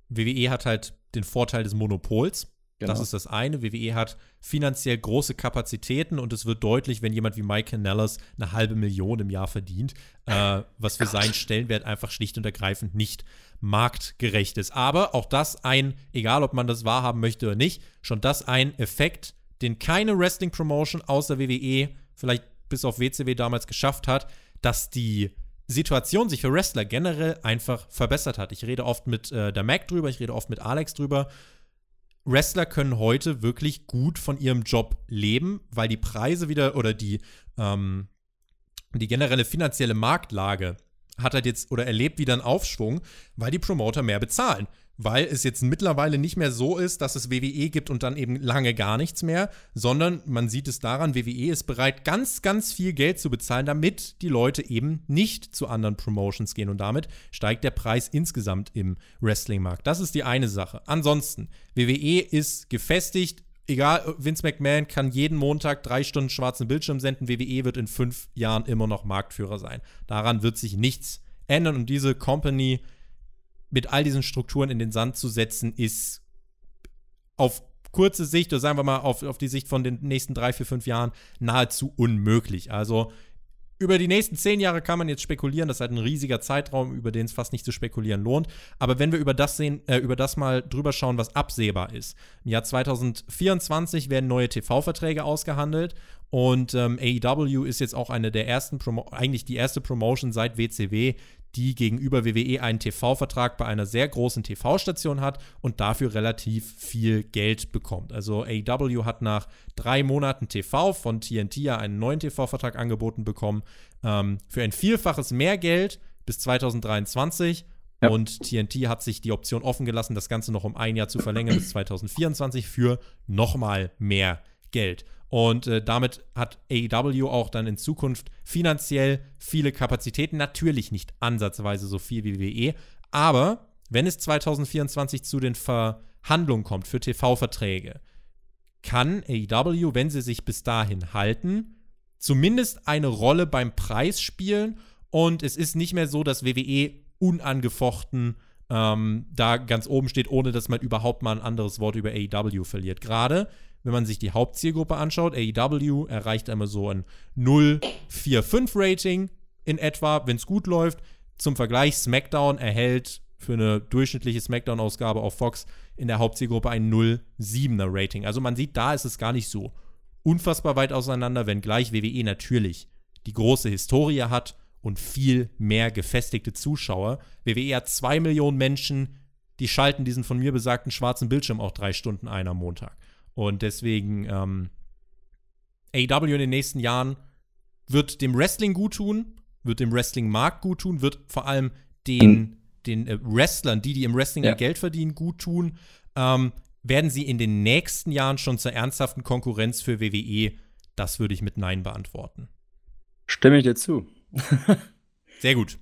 Speaker 1: WWE hat halt den Vorteil des Monopols. Genau. Das ist das eine. WWE hat finanziell große Kapazitäten und es wird deutlich, wenn jemand wie Mike Canellas eine halbe Million im Jahr verdient, äh, was für seinen Stellenwert einfach schlicht und ergreifend nicht marktgerecht ist. Aber auch das ein, egal ob man das wahrhaben möchte oder nicht, schon das ein Effekt, den keine Wrestling-Promotion außer WWE, vielleicht bis auf WCW damals geschafft hat, dass die Situation sich für Wrestler generell einfach verbessert hat. Ich rede oft mit äh, der Mac drüber, ich rede oft mit Alex drüber Wrestler können heute wirklich gut von ihrem Job leben, weil die Preise wieder oder die, ähm, die generelle finanzielle Marktlage hat halt jetzt oder erlebt wieder einen Aufschwung, weil die Promoter mehr bezahlen weil es jetzt mittlerweile nicht mehr so ist, dass es WWE gibt und dann eben lange gar nichts mehr, sondern man sieht es daran, WWE ist bereit, ganz, ganz viel Geld zu bezahlen, damit die Leute eben nicht zu anderen Promotions gehen und damit steigt der Preis insgesamt im Wrestling-Markt. Das ist die eine Sache. Ansonsten, WWE ist gefestigt. Egal, Vince McMahon kann jeden Montag drei Stunden schwarzen Bildschirm senden. WWE wird in fünf Jahren immer noch Marktführer sein. Daran wird sich nichts ändern und diese Company mit all diesen Strukturen in den Sand zu setzen, ist auf kurze Sicht, oder sagen wir mal auf, auf die Sicht von den nächsten drei, vier, fünf Jahren, nahezu unmöglich. Also über die nächsten zehn Jahre kann man jetzt spekulieren, das ist halt ein riesiger Zeitraum, über den es fast nicht zu spekulieren lohnt. Aber wenn wir über das sehen, äh, über das mal drüber schauen, was absehbar ist. Im Jahr 2024 werden neue TV-Verträge ausgehandelt und ähm, AEW ist jetzt auch eine der ersten, Promo eigentlich die erste Promotion seit WCW, die gegenüber WWE einen TV-Vertrag bei einer sehr großen TV-Station hat und dafür relativ viel Geld bekommt. Also AEW hat nach drei Monaten TV von TNT ja einen neuen TV-Vertrag angeboten bekommen ähm, für ein Vielfaches mehr Geld bis 2023. Ja. Und TNT hat sich die Option offen gelassen, das Ganze noch um ein Jahr zu verlängern bis 2024 für nochmal mehr Geld. Und äh, damit hat AEW auch dann in Zukunft finanziell viele Kapazitäten. Natürlich nicht ansatzweise so viel wie WWE. Aber wenn es 2024 zu den Verhandlungen kommt für TV-Verträge, kann AEW, wenn sie sich bis dahin halten, zumindest eine Rolle beim Preis spielen. Und es ist nicht mehr so, dass WWE unangefochten ähm, da ganz oben steht, ohne dass man überhaupt mal ein anderes Wort über AEW verliert. Gerade wenn man sich die Hauptzielgruppe anschaut, AEW erreicht einmal so ein 045 Rating in etwa, wenn es gut läuft. Zum Vergleich, SmackDown erhält für eine durchschnittliche SmackDown-Ausgabe auf Fox in der Hauptzielgruppe ein 0,7er Rating. Also man sieht, da ist es gar nicht so unfassbar weit auseinander, wenngleich WWE natürlich die große Historie hat und viel mehr gefestigte Zuschauer. WWE hat zwei Millionen Menschen, die schalten diesen von mir besagten schwarzen Bildschirm auch drei Stunden ein am Montag. Und deswegen ähm, AEW in den nächsten Jahren wird dem Wrestling gut tun, wird dem Wrestling-Markt gut tun, wird vor allem den, den äh, Wrestlern, die, die im Wrestling ja. Geld verdienen, gut tun. Ähm, werden sie in den nächsten Jahren schon zur ernsthaften Konkurrenz für WWE? Das würde ich mit Nein beantworten.
Speaker 2: Stimme ich dir zu.
Speaker 1: Sehr gut.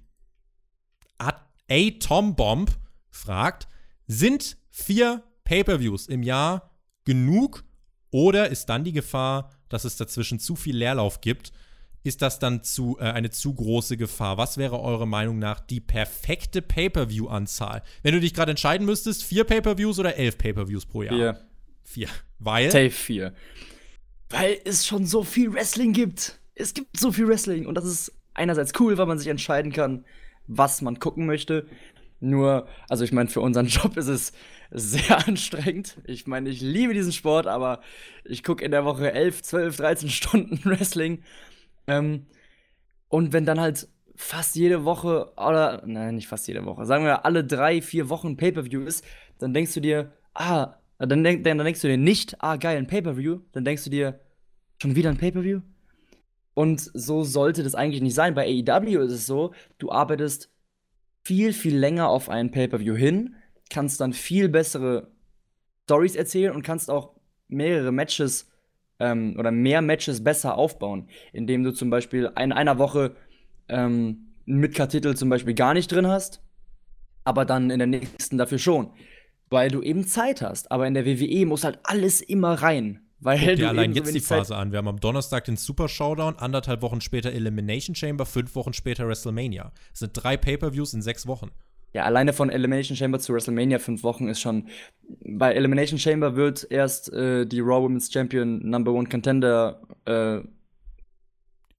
Speaker 1: Hat A. Tom Bomb fragt: Sind vier Pay-Per-Views im Jahr genug oder ist dann die Gefahr, dass es dazwischen zu viel Leerlauf gibt? Ist das dann zu, äh, eine zu große Gefahr? Was wäre eure Meinung nach die perfekte Pay-Per-View-Anzahl? Wenn du dich gerade entscheiden müsstest, vier Pay-Per-Views oder elf Pay-Per-Views pro Jahr?
Speaker 2: Vier.
Speaker 1: Vier. Weil?
Speaker 2: Safe vier. Weil es schon so viel Wrestling gibt. Es gibt so viel Wrestling und das ist einerseits cool, weil man sich entscheiden kann, was man gucken möchte. Nur, also ich meine, für unseren Job ist es sehr anstrengend. Ich meine, ich liebe diesen Sport, aber ich gucke in der Woche 11, 12, 13 Stunden Wrestling. Ähm, und wenn dann halt fast jede Woche, oder, nein, nicht fast jede Woche, sagen wir alle drei, vier Wochen Pay-Per-View ist, dann denkst du dir, ah, dann, denk, dann denkst du dir nicht, ah, geil, ein Pay-Per-View. Dann denkst du dir, schon wieder ein Pay-Per-View? Und so sollte das eigentlich nicht sein. Bei AEW ist es so, du arbeitest viel, viel länger auf einen Pay-Per-View hin, kannst dann viel bessere Stories erzählen und kannst auch mehrere Matches ähm, oder mehr Matches besser aufbauen, indem du zum Beispiel in einer Woche ähm, einen Midcard-Titel zum Beispiel gar nicht drin hast, aber dann in der nächsten dafür schon. Weil du eben Zeit hast. Aber in der WWE muss halt alles immer rein. Weil
Speaker 1: Guck dir allein jetzt die Phase Zeit an. Wir haben am Donnerstag den Super Showdown, anderthalb Wochen später Elimination Chamber, fünf Wochen später WrestleMania. Das sind drei Pay-Per-Views in sechs Wochen.
Speaker 2: Ja, alleine von Elimination Chamber zu WrestleMania fünf Wochen ist schon. Bei Elimination Chamber wird erst äh, die Raw Women's Champion Number One Contender. Äh,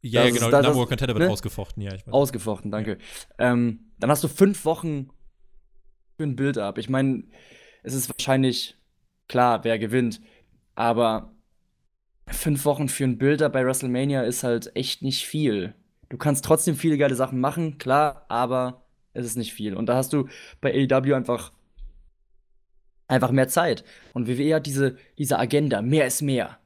Speaker 1: ja, ja, genau, das, Number One Contender wird ne? ausgefochten, ja. Ich
Speaker 2: weiß. Ausgefochten, danke. Ja. Ähm, dann hast du fünf Wochen für ein Build-up. Ich meine, es ist wahrscheinlich klar, wer gewinnt. Aber fünf Wochen für ein Build-up bei WrestleMania ist halt echt nicht viel. Du kannst trotzdem viele geile Sachen machen, klar, aber es ist nicht viel. Und da hast du bei AEW einfach, einfach mehr Zeit. Und WWE hat diese, diese Agenda, mehr ist mehr.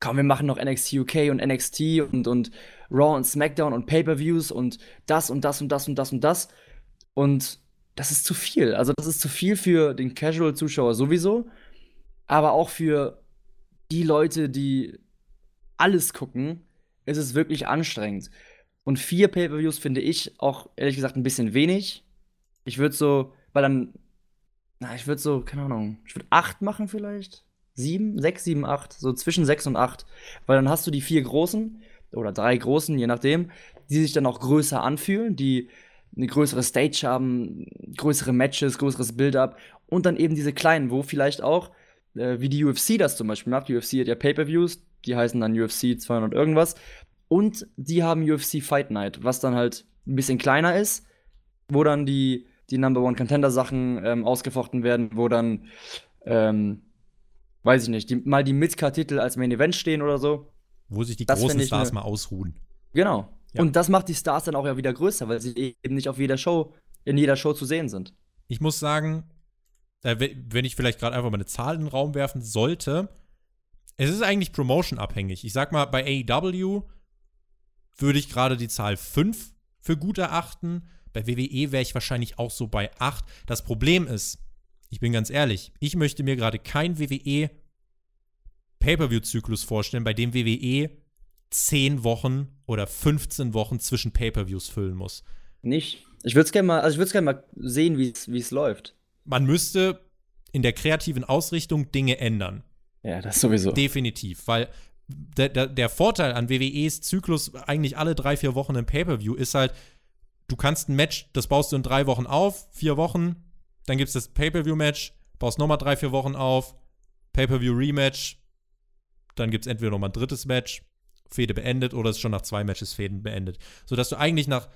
Speaker 2: Komm, wir machen noch NXT UK und NXT und, und Raw und SmackDown und Pay-Per-Views und das und das und das und das und das. Und das ist zu viel. Also, das ist zu viel für den Casual-Zuschauer sowieso, aber auch für die Leute, die alles gucken, ist es wirklich anstrengend. Und vier Pay-Per-Views finde ich auch ehrlich gesagt ein bisschen wenig. Ich würde so, weil dann, na, ich würde so, keine Ahnung, ich würde acht machen vielleicht. Sieben, sechs, sieben, acht, so zwischen sechs und acht. Weil dann hast du die vier großen oder drei großen, je nachdem, die sich dann auch größer anfühlen, die eine größere Stage haben, größere Matches, größeres Build-up und dann eben diese kleinen, wo vielleicht auch, äh, wie die UFC das zum Beispiel macht, die UFC hat ja Pay-Per-Views, die heißen dann UFC 200 irgendwas, und die haben UFC Fight Night, was dann halt ein bisschen kleiner ist, wo dann die, die Number One Contender Sachen ähm, ausgefochten werden, wo dann, ähm, weiß ich nicht, die, mal die Midcard-Titel als Main Event stehen oder so.
Speaker 1: Wo sich die das großen Stars mal ausruhen.
Speaker 2: Genau. Ja. Und das macht die Stars dann auch ja wieder größer, weil sie eben nicht auf jeder Show, in jeder Show zu sehen sind.
Speaker 1: Ich muss sagen, äh, wenn ich vielleicht gerade einfach mal eine Zahl in den Raum werfen sollte, es ist eigentlich Promotion abhängig. Ich sag mal, bei AEW würde ich gerade die Zahl 5 für gut erachten. Bei WWE wäre ich wahrscheinlich auch so bei 8. Das Problem ist, ich bin ganz ehrlich, ich möchte mir gerade kein WWE Pay-per-view-Zyklus vorstellen, bei dem WWE 10 Wochen oder 15 Wochen zwischen Pay-per-views füllen muss.
Speaker 2: Nicht. Ich würde es gerne mal, also ich gerne mal sehen, wie es läuft.
Speaker 1: Man müsste in der kreativen Ausrichtung Dinge ändern.
Speaker 2: Ja, das sowieso.
Speaker 1: Definitiv, weil der, der, der Vorteil an WWEs Zyklus eigentlich alle drei, vier Wochen im Pay-Per-View ist halt, du kannst ein Match, das baust du in drei Wochen auf, vier Wochen, dann gibt es das Pay-Per-View-Match, baust nochmal drei, vier Wochen auf, Pay-Per-View-Rematch, dann gibt es entweder nochmal ein drittes Match, Fehde beendet, oder es ist schon nach zwei Matches Fäden beendet. Sodass du eigentlich nach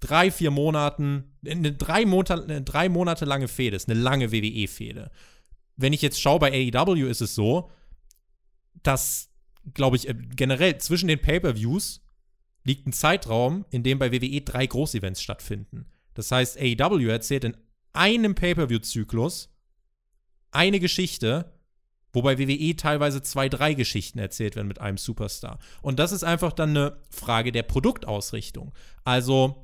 Speaker 1: drei, vier Monaten, eine drei, Monate, eine drei Monate lange Fehde ist, eine lange WWE-Fehde. Wenn ich jetzt schaue, bei AEW ist es so, dass, glaube ich, äh, generell zwischen den Pay-Per-Views liegt ein Zeitraum, in dem bei WWE drei Großevents stattfinden. Das heißt, AEW erzählt in einem Pay-Per-View-Zyklus eine Geschichte, wobei WWE teilweise zwei, drei Geschichten erzählt werden mit einem Superstar. Und das ist einfach dann eine Frage der Produktausrichtung. Also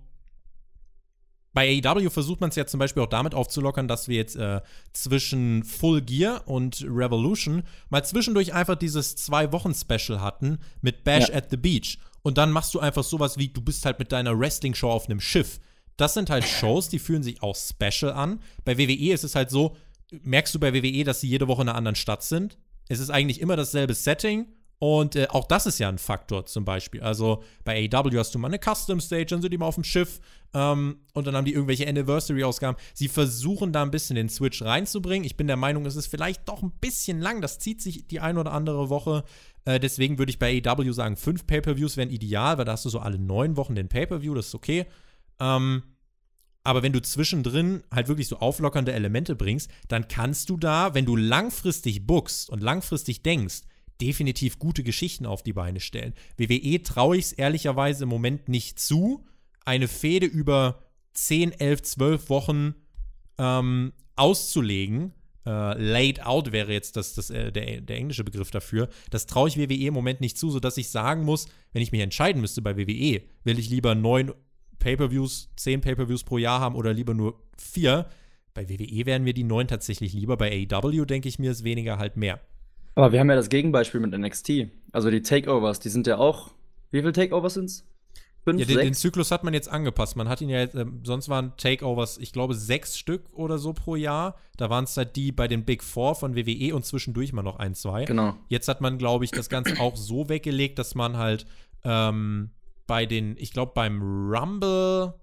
Speaker 1: bei AEW versucht man es ja zum Beispiel auch damit aufzulockern, dass wir jetzt äh, zwischen Full Gear und Revolution mal zwischendurch einfach dieses Zwei-Wochen-Special hatten mit Bash ja. at the Beach. Und dann machst du einfach sowas wie, du bist halt mit deiner Wrestling-Show auf einem Schiff. Das sind halt Shows, die fühlen sich auch special an. Bei WWE ist es halt so, merkst du bei WWE, dass sie jede Woche in einer anderen Stadt sind? Es ist eigentlich immer dasselbe Setting und äh, auch das ist ja ein Faktor zum Beispiel. Also bei AEW hast du mal eine Custom Stage, dann sind die mal auf dem Schiff ähm, und dann haben die irgendwelche Anniversary-Ausgaben. Sie versuchen da ein bisschen den Switch reinzubringen. Ich bin der Meinung, es ist vielleicht doch ein bisschen lang. Das zieht sich die ein oder andere Woche. Äh, deswegen würde ich bei AEW sagen, fünf Pay-Per-Views wären ideal, weil da hast du so alle neun Wochen den Pay-Per-View, das ist okay. Ähm, aber wenn du zwischendrin halt wirklich so auflockernde Elemente bringst, dann kannst du da, wenn du langfristig bookst und langfristig denkst, definitiv gute Geschichten auf die Beine stellen. WWE traue ich es ehrlicherweise im Moment nicht zu, eine Fehde über 10, 11, 12 Wochen ähm, auszulegen. Äh, laid out wäre jetzt das, das, äh, der, der englische Begriff dafür. Das traue ich WWE im Moment nicht zu, sodass ich sagen muss, wenn ich mich entscheiden müsste bei WWE, will ich lieber neun Pay-Per-Views, zehn Pay-Per-Views pro Jahr haben oder lieber nur vier. Bei WWE wären mir die neun tatsächlich lieber. Bei AEW denke ich mir, ist weniger halt mehr.
Speaker 2: Aber wir haben ja das Gegenbeispiel mit NXT. Also die Takeovers, die sind ja auch. Wie viele Takeovers sind's?
Speaker 1: Fünf, ja, den, den, Zyklus hat man jetzt angepasst. Man hat ihn ja jetzt, äh, sonst waren Takeovers, ich glaube, sechs Stück oder so pro Jahr. Da waren es halt die bei den Big Four von WWE und zwischendurch mal noch ein, zwei.
Speaker 2: Genau.
Speaker 1: Jetzt hat man, glaube ich, das Ganze auch so weggelegt, dass man halt ähm, bei den, ich glaube, beim Rumble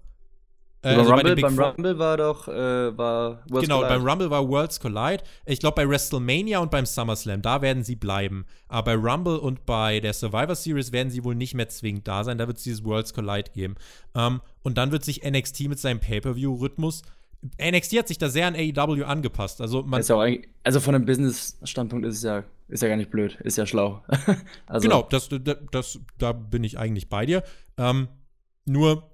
Speaker 2: äh, also Rumble, bei beim Rumble war doch, äh, war
Speaker 1: Worlds Genau, Collide. beim Rumble war Worlds Collide. Ich glaube, bei WrestleMania und beim SummerSlam, da werden sie bleiben. Aber bei Rumble und bei der Survivor Series werden sie wohl nicht mehr zwingend da sein. Da wird es dieses Worlds Collide geben. Ähm, und dann wird sich NXT mit seinem Pay-Per-View-Rhythmus NXT hat sich da sehr an AEW angepasst. Also, man
Speaker 2: ist ja auch also von einem Business-Standpunkt ist es ja, ist ja gar nicht blöd, ist ja schlau.
Speaker 1: also. Genau, das, das, das, da bin ich eigentlich bei dir. Ähm, nur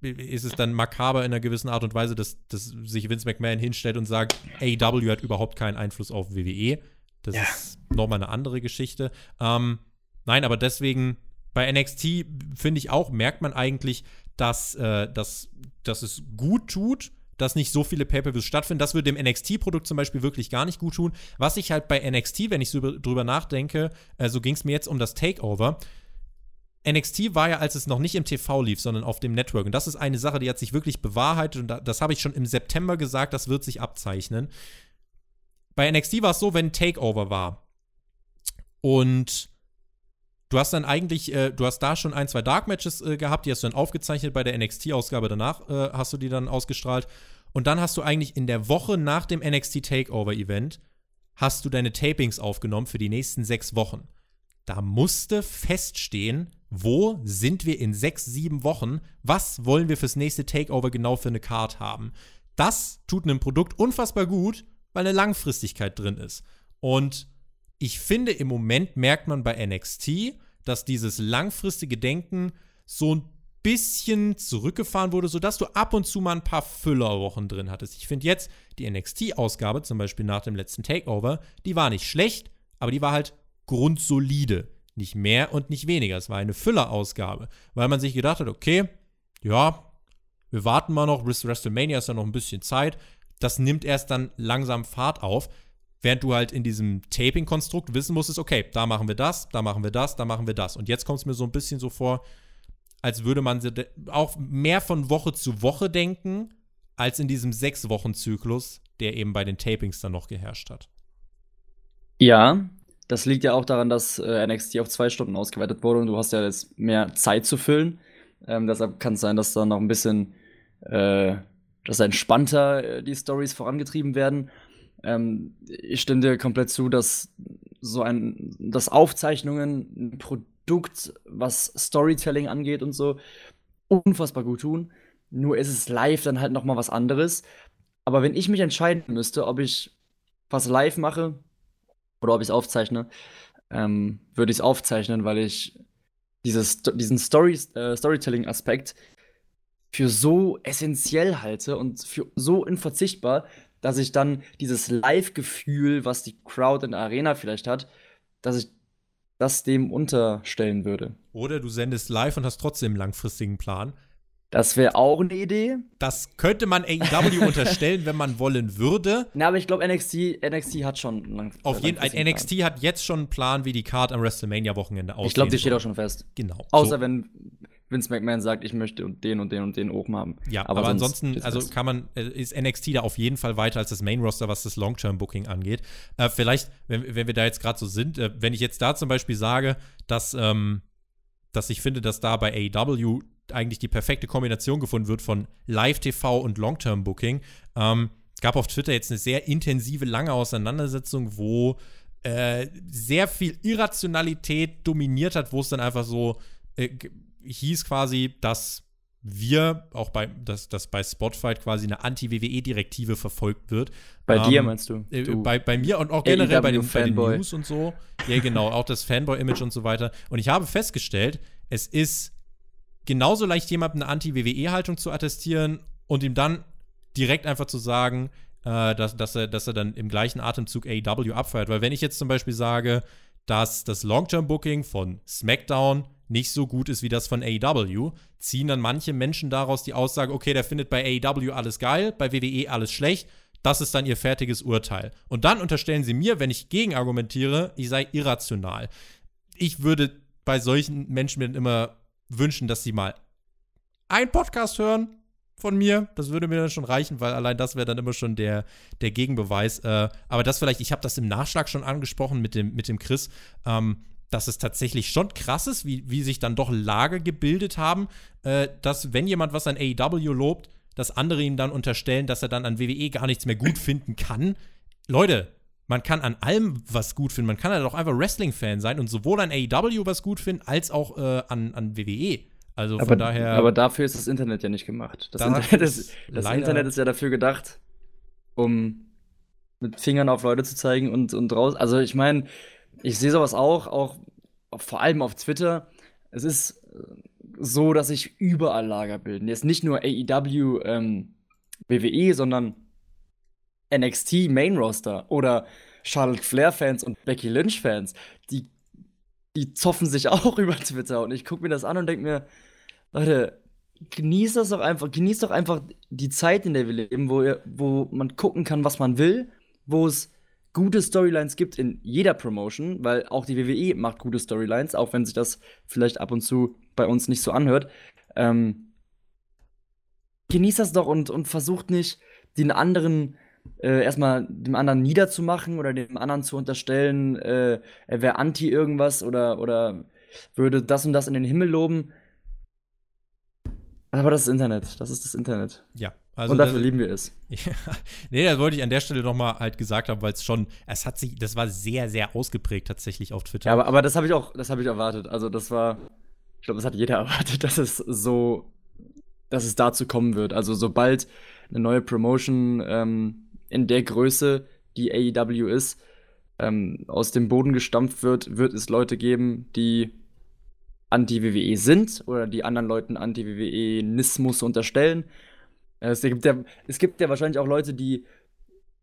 Speaker 1: ist es dann makaber in einer gewissen Art und Weise, dass, dass sich Vince McMahon hinstellt und sagt, AEW hat überhaupt keinen Einfluss auf WWE. Das ja. ist nochmal eine andere Geschichte. Ähm, nein, aber deswegen bei NXT finde ich auch, merkt man eigentlich, dass, äh, dass, dass es gut tut, dass nicht so viele Pay-Per-Views stattfinden. Das würde dem NXT-Produkt zum Beispiel wirklich gar nicht gut tun. Was ich halt bei NXT, wenn ich so drüber nachdenke, äh, so ging es mir jetzt um das Takeover. NXT war ja, als es noch nicht im TV lief, sondern auf dem Network. Und das ist eine Sache, die hat sich wirklich bewahrheitet. Und das habe ich schon im September gesagt, das wird sich abzeichnen. Bei NXT war es so, wenn Takeover war und du hast dann eigentlich, äh, du hast da schon ein, zwei Dark Matches äh, gehabt, die hast du dann aufgezeichnet. Bei der NXT-Ausgabe danach äh, hast du die dann ausgestrahlt. Und dann hast du eigentlich in der Woche nach dem NXT Takeover-Event hast du deine Tapings aufgenommen für die nächsten sechs Wochen. Da musste feststehen, wo sind wir in sechs, sieben Wochen? Was wollen wir fürs nächste Takeover genau für eine Card haben? Das tut einem Produkt unfassbar gut, weil eine Langfristigkeit drin ist. Und ich finde, im Moment merkt man bei NXT, dass dieses langfristige Denken so ein bisschen zurückgefahren wurde, sodass du ab und zu mal ein paar Füllerwochen drin hattest. Ich finde jetzt die NXT-Ausgabe, zum Beispiel nach dem letzten Takeover, die war nicht schlecht, aber die war halt grundsolide. Nicht mehr und nicht weniger. Es war eine Füllerausgabe, weil man sich gedacht hat, okay, ja, wir warten mal noch, WrestleMania ist ja noch ein bisschen Zeit. Das nimmt erst dann langsam Fahrt auf, während du halt in diesem Taping-Konstrukt wissen musstest, okay, da machen wir das, da machen wir das, da machen wir das. Und jetzt kommt es mir so ein bisschen so vor, als würde man auch mehr von Woche zu Woche denken, als in diesem Sechs-Wochen-Zyklus, der eben bei den Tapings dann noch geherrscht hat.
Speaker 2: Ja, das liegt ja auch daran, dass äh, NXT auf zwei Stunden ausgeweitet wurde und du hast ja jetzt mehr Zeit zu füllen. Ähm, deshalb kann es sein, dass da noch ein bisschen äh, dass entspannter äh, die Stories vorangetrieben werden. Ähm, ich stimme dir komplett zu, dass so ein, dass Aufzeichnungen ein Produkt, was Storytelling angeht und so, unfassbar gut tun. Nur ist es live dann halt noch mal was anderes. Aber wenn ich mich entscheiden müsste, ob ich was live mache oder ob ich es aufzeichne, ähm, würde ich es aufzeichnen, weil ich dieses, diesen Story, äh, Storytelling-Aspekt für so essentiell halte und für so unverzichtbar, dass ich dann dieses Live-Gefühl, was die Crowd in der Arena vielleicht hat, dass ich das dem unterstellen würde.
Speaker 1: Oder du sendest live und hast trotzdem einen langfristigen Plan.
Speaker 2: Das wäre auch eine Idee.
Speaker 1: Das könnte man AEW unterstellen, wenn man wollen würde.
Speaker 2: Na, aber ich glaube, NXT, NXT hat schon
Speaker 1: lang, Auf jeden Fall, NXT Plan. hat jetzt schon einen Plan, wie die Card am WrestleMania-Wochenende aussieht.
Speaker 2: Ich glaube, die steht auch schon fest.
Speaker 1: Genau.
Speaker 2: Außer so. wenn Vince McMahon sagt, ich möchte den und den und den oben haben.
Speaker 1: Ja, aber, aber ansonsten, also kann man, äh, ist NXT da auf jeden Fall weiter als das Main Roster, was das Long-Term-Booking angeht. Äh, vielleicht, wenn, wenn wir da jetzt gerade so sind, äh, wenn ich jetzt da zum Beispiel sage, dass, ähm, dass ich finde, dass da bei AEW eigentlich die perfekte Kombination gefunden wird von Live-TV und Long-Term-Booking. Ähm, gab auf Twitter jetzt eine sehr intensive, lange Auseinandersetzung, wo äh, sehr viel Irrationalität dominiert hat, wo es dann einfach so äh, hieß quasi, dass wir, auch bei, dass, dass bei Spotfight quasi eine Anti-WWE-Direktive verfolgt wird.
Speaker 2: Bei ähm, dir meinst du?
Speaker 1: Äh, bei, bei mir und auch generell bei den, bei den News und so. Ja, genau, auch das Fanboy-Image und so weiter. Und ich habe festgestellt, es ist genauso leicht, jemandem eine Anti-WWE-Haltung zu attestieren und ihm dann direkt einfach zu sagen, äh, dass, dass, er, dass er dann im gleichen Atemzug AEW abfeiert. Weil wenn ich jetzt zum Beispiel sage, dass das Long-Term-Booking von SmackDown nicht so gut ist wie das von AEW, ziehen dann manche Menschen daraus die Aussage, okay, der findet bei AEW alles geil, bei WWE alles schlecht. Das ist dann ihr fertiges Urteil. Und dann unterstellen sie mir, wenn ich gegenargumentiere, ich sei irrational. Ich würde bei solchen Menschen mir immer wünschen, dass sie mal einen Podcast hören von mir. Das würde mir dann schon reichen, weil allein das wäre dann immer schon der, der Gegenbeweis. Äh, aber das vielleicht, ich habe das im Nachschlag schon angesprochen mit dem, mit dem Chris. Ähm, dass es tatsächlich schon krass ist, wie, wie sich dann doch Lager gebildet haben, äh, dass wenn jemand was an AEW lobt, dass andere ihm dann unterstellen, dass er dann an WWE gar nichts mehr gut finden kann. Leute, man kann an allem was gut finden. Man kann ja doch einfach Wrestling-Fan sein und sowohl an AEW was gut finden, als auch äh, an, an WWE. Also von
Speaker 2: aber,
Speaker 1: daher.
Speaker 2: Aber dafür ist das Internet ja nicht gemacht. Das, Internet ist, das Internet ist ja dafür gedacht, um mit Fingern auf Leute zu zeigen und, und raus. Also ich meine, ich sehe sowas auch, auch vor allem auf Twitter. Es ist äh, so, dass sich überall Lager bilden. Jetzt nicht nur AEW, ähm, WWE, sondern NXT Main Roster oder Charlotte Flair Fans und Becky Lynch Fans. Die, die zoffen sich auch über Twitter und ich gucke mir das an und denke mir, Leute, genießt das doch einfach, genießt doch einfach die Zeit, in der wir leben, wo, wo man gucken kann, was man will, wo es gute Storylines gibt in jeder Promotion, weil auch die WWE macht gute Storylines, auch wenn sich das vielleicht ab und zu bei uns nicht so anhört. Ähm, genießt das doch und, und versucht nicht, den anderen äh, erstmal dem anderen niederzumachen oder dem anderen zu unterstellen, äh, er wäre anti irgendwas oder, oder würde das und das in den Himmel loben. Aber das ist Internet. Das ist das Internet.
Speaker 1: Ja,
Speaker 2: also und dafür das, lieben wir es.
Speaker 1: Ja, nee, das wollte ich an der Stelle nochmal halt gesagt haben, weil es schon, es hat sich, das war sehr, sehr ausgeprägt tatsächlich auf Twitter.
Speaker 2: Ja, aber, aber das habe ich auch, das habe ich erwartet. Also das war, ich glaube, das hat jeder erwartet, dass es so, dass es dazu kommen wird. Also sobald eine neue Promotion ähm, in der Größe, die AEW ist, ähm, aus dem Boden gestampft wird, wird es Leute geben, die anti-WWE sind oder die anderen Leuten Anti-WWE-Nismus unterstellen es gibt, ja, es gibt ja wahrscheinlich auch Leute, die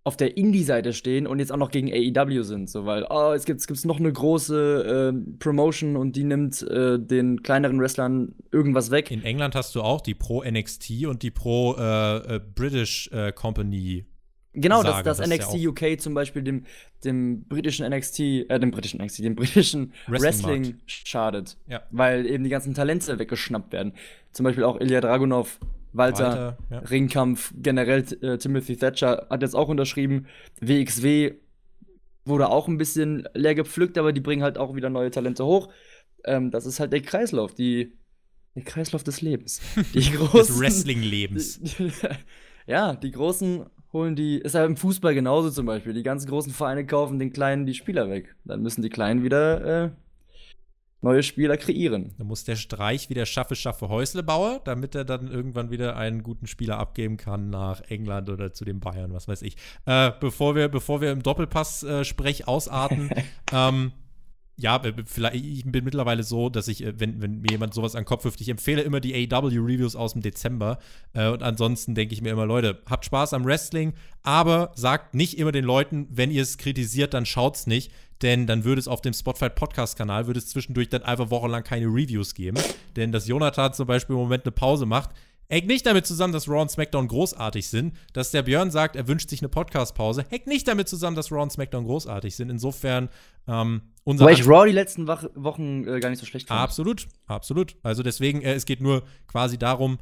Speaker 2: auf der Indie-Seite stehen und jetzt auch noch gegen AEW sind, so weil, oh, es gibt, es noch eine große äh, Promotion und die nimmt äh, den kleineren Wrestlern irgendwas weg.
Speaker 1: In England hast du auch die Pro NXT und die Pro äh, äh, British äh, Company.
Speaker 2: Genau, dass das, das NXT ja UK zum Beispiel dem, dem britischen NXT, äh, dem britischen NXT, dem britischen Wrestling, Wrestling schadet.
Speaker 1: Ja.
Speaker 2: Weil eben die ganzen Talente weggeschnappt werden. Zum Beispiel auch Ilya Dragunov Walter, Walter ja. Ringkampf, generell äh, Timothy Thatcher hat jetzt auch unterschrieben. WXW wurde auch ein bisschen leer gepflückt, aber die bringen halt auch wieder neue Talente hoch. Ähm, das ist halt der Kreislauf, die, der Kreislauf des Lebens.
Speaker 1: Die großen, des Wrestling-Lebens.
Speaker 2: Ja, die Großen holen die, ist ja im Fußball genauso zum Beispiel. Die ganzen großen Vereine kaufen den Kleinen die Spieler weg. Dann müssen die Kleinen wieder äh, neue Spieler kreieren.
Speaker 1: Da muss der Streich wieder Schaffe, Schaffe, Häusle bauen, damit er dann irgendwann wieder einen guten Spieler abgeben kann nach England oder zu den Bayern, was weiß ich. Äh, bevor, wir, bevor wir im Doppelpass-Sprech äh, ausarten, ähm, ja, vielleicht, ich bin mittlerweile so, dass ich, äh, wenn, wenn mir jemand sowas an den Kopf wirft, ich empfehle immer die AW-Reviews aus dem Dezember. Äh, und ansonsten denke ich mir immer, Leute, habt Spaß am Wrestling, aber sagt nicht immer den Leuten, wenn ihr es kritisiert, dann schaut's nicht. Denn dann würde es auf dem Spotify Podcast-Kanal, würde es zwischendurch dann einfach wochenlang keine Reviews geben. Denn dass Jonathan zum Beispiel im Moment eine Pause macht, hängt nicht damit zusammen, dass Raw und SmackDown großartig sind. Dass der Björn sagt, er wünscht sich eine Podcast-Pause, hängt nicht damit zusammen, dass Raw und SmackDown großartig sind. Insofern, ähm, unser.
Speaker 2: Weil ich Raw die letzten Wochen äh, gar nicht so schlecht
Speaker 1: fand. Absolut, absolut. Also deswegen, äh, es geht nur quasi darum,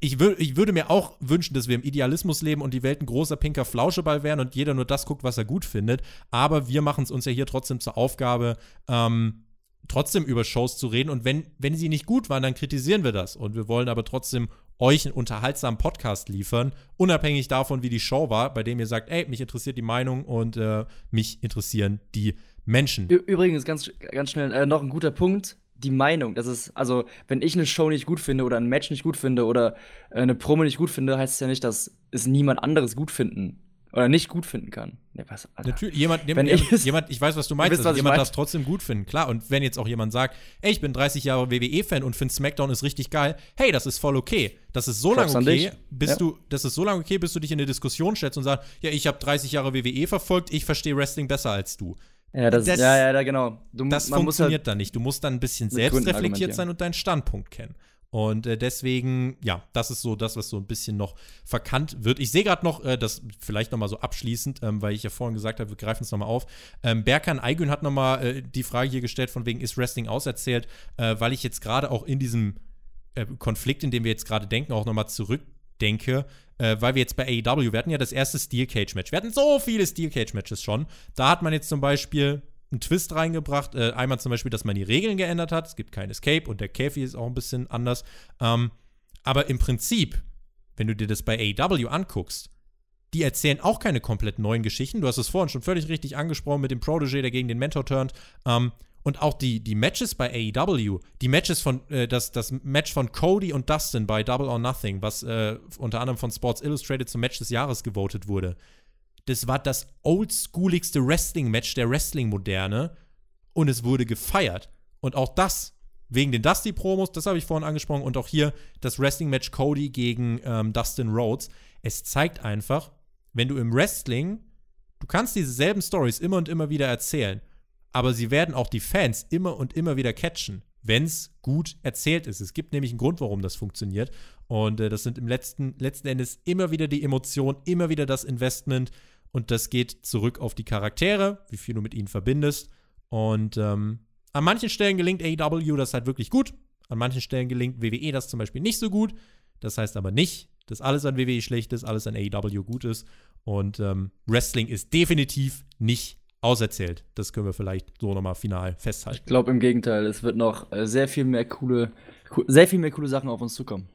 Speaker 1: ich, wür ich würde mir auch wünschen, dass wir im Idealismus leben und die Welt ein großer pinker Flauscheball wären und jeder nur das guckt, was er gut findet. Aber wir machen es uns ja hier trotzdem zur Aufgabe, ähm, trotzdem über Shows zu reden. Und wenn, wenn sie nicht gut waren, dann kritisieren wir das. Und wir wollen aber trotzdem euch einen unterhaltsamen Podcast liefern, unabhängig davon, wie die Show war, bei dem ihr sagt, ey, mich interessiert die Meinung und äh, mich interessieren die Menschen.
Speaker 2: Übrigens, ganz, ganz schnell, äh, noch ein guter Punkt. Die Meinung, das ist, also, wenn ich eine Show nicht gut finde oder ein Match nicht gut finde oder äh, eine Promo nicht gut finde, heißt es ja nicht, dass es niemand anderes gut finden oder nicht gut finden kann.
Speaker 1: Nee, was, Natürlich, jemand, wenn jemand, ich, jemand, ich weiß, was du meinst, wisst, also, jemand darf es trotzdem gut finden, klar. Und wenn jetzt auch jemand sagt, ey, ich bin 30 Jahre WWE-Fan und finde SmackDown ist richtig geil, hey, das ist voll okay. Das ist so lange okay, bis ja. du, das ist so lange okay, bis du dich in eine Diskussion stellst und sagst, ja, ich habe 30 Jahre WWE verfolgt, ich verstehe Wrestling besser als du.
Speaker 2: Ja, das, das, ja, ja, genau.
Speaker 1: Du, das funktioniert halt dann nicht. Du musst dann ein bisschen selbstreflektiert sein und deinen Standpunkt kennen. Und äh, deswegen, ja, das ist so das, was so ein bisschen noch verkannt wird. Ich sehe gerade noch, äh, das vielleicht noch mal so abschließend, ähm, weil ich ja vorhin gesagt habe, wir greifen es noch mal auf. Ähm, Berkan Aygün hat noch mal äh, die Frage hier gestellt, von wegen ist Wrestling auserzählt, äh, weil ich jetzt gerade auch in diesem äh, Konflikt, in dem wir jetzt gerade denken, auch noch mal zurückdenke, äh, weil wir jetzt bei AEW, wir hatten ja das erste Steel Cage Match. Wir hatten so viele Steel Cage Matches schon. Da hat man jetzt zum Beispiel einen Twist reingebracht. Äh, einmal zum Beispiel, dass man die Regeln geändert hat. Es gibt kein Escape und der Käfig ist auch ein bisschen anders. Ähm, aber im Prinzip, wenn du dir das bei AEW anguckst, die erzählen auch keine komplett neuen Geschichten. Du hast es vorhin schon völlig richtig angesprochen mit dem Protege, der gegen den Mentor turnt. Ähm, und auch die, die Matches bei AEW, die Matches von, äh, das, das Match von Cody und Dustin bei Double or Nothing, was äh, unter anderem von Sports Illustrated zum Match des Jahres gewotet wurde das war das oldschooligste Wrestling-Match der Wrestling-Moderne und es wurde gefeiert. Und auch das wegen den Dusty-Promos, das habe ich vorhin angesprochen, und auch hier das Wrestling-Match Cody gegen ähm, Dustin Rhodes. Es zeigt einfach, wenn du im Wrestling, du kannst dieselben Stories immer und immer wieder erzählen, aber sie werden auch die Fans immer und immer wieder catchen, wenn es gut erzählt ist. Es gibt nämlich einen Grund, warum das funktioniert. Und äh, das sind im letzten, letzten Endes immer wieder die Emotionen, immer wieder das Investment. Und das geht zurück auf die Charaktere, wie viel du mit ihnen verbindest. Und ähm, an manchen Stellen gelingt AEW das halt wirklich gut. An manchen Stellen gelingt WWE das zum Beispiel nicht so gut. Das heißt aber nicht, dass alles an WWE schlecht ist, alles an AEW gut ist. Und ähm, Wrestling ist definitiv nicht auserzählt. Das können wir vielleicht so nochmal final festhalten.
Speaker 2: Ich glaube im Gegenteil, es wird noch äh, sehr viel mehr coole, sehr viel mehr coole Sachen auf uns zukommen.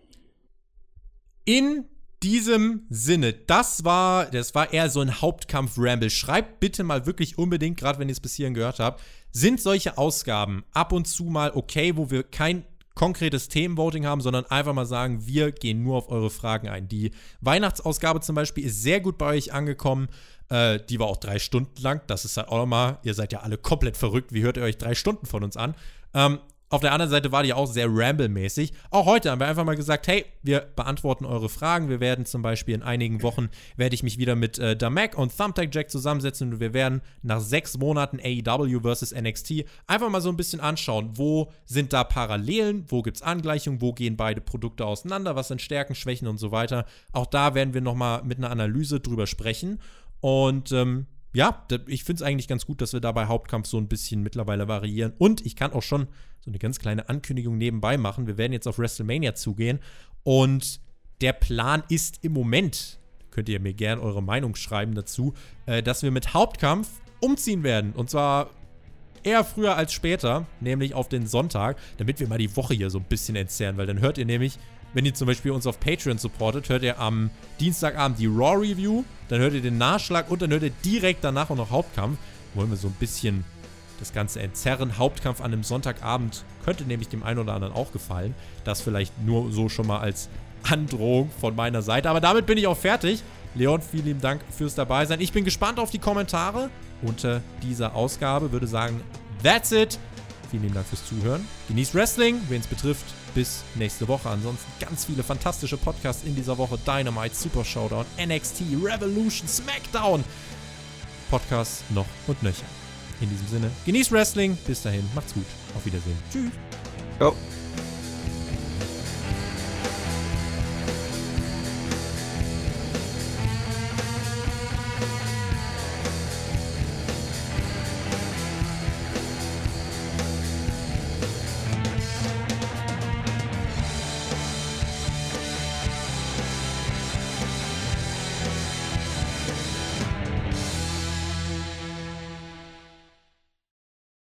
Speaker 1: In diesem Sinne, das war, das war eher so ein Hauptkampf-Ramble. Schreibt bitte mal wirklich unbedingt, gerade wenn ihr es bis hierhin gehört habt, sind solche Ausgaben ab und zu mal okay, wo wir kein konkretes Themenvoting haben, sondern einfach mal sagen, wir gehen nur auf eure Fragen ein. Die Weihnachtsausgabe zum Beispiel ist sehr gut bei euch angekommen. Äh, die war auch drei Stunden lang. Das ist halt auch nochmal, ihr seid ja alle komplett verrückt. Wie hört ihr euch drei Stunden von uns an? Ähm, auf der anderen Seite war die auch sehr Ramble-mäßig. Auch heute haben wir einfach mal gesagt, hey, wir beantworten eure Fragen. Wir werden zum Beispiel in einigen Wochen, werde ich mich wieder mit äh, Damek und Thumbtack Jack zusammensetzen und wir werden nach sechs Monaten AEW versus NXT einfach mal so ein bisschen anschauen, wo sind da Parallelen, wo gibt es Angleichungen, wo gehen beide Produkte auseinander, was sind Stärken, Schwächen und so weiter. Auch da werden wir nochmal mit einer Analyse drüber sprechen. Und ähm, ja, ich finde es eigentlich ganz gut, dass wir da bei Hauptkampf so ein bisschen mittlerweile variieren. Und ich kann auch schon so eine ganz kleine Ankündigung nebenbei machen. Wir werden jetzt auf WrestleMania zugehen. Und der Plan ist im Moment, könnt ihr mir gerne eure Meinung schreiben dazu, äh, dass wir mit Hauptkampf umziehen werden. Und zwar eher früher als später, nämlich auf den Sonntag, damit wir mal die Woche hier so ein bisschen entzerren, weil dann hört ihr nämlich wenn ihr zum Beispiel uns auf Patreon supportet, hört ihr am Dienstagabend die Raw Review, dann hört ihr den Nachschlag und dann hört ihr direkt danach auch noch Hauptkampf. Wollen wir so ein bisschen das Ganze entzerren. Hauptkampf an einem Sonntagabend könnte nämlich dem einen oder anderen auch gefallen. Das vielleicht nur so schon mal als Androhung von meiner Seite. Aber damit bin ich auch fertig. Leon, vielen lieben Dank fürs Dabeisein. Ich bin gespannt auf die Kommentare unter dieser Ausgabe. Würde sagen, that's it. Vielen lieben Dank fürs Zuhören. Genießt Wrestling, wen es betrifft. Bis nächste Woche. Ansonsten ganz viele fantastische Podcasts in dieser Woche. Dynamite, Super Showdown, NXT, Revolution, SmackDown. Podcasts noch und nöcher. In diesem Sinne, genießt Wrestling. Bis dahin, macht's gut. Auf Wiedersehen. Tschüss.
Speaker 2: Ciao.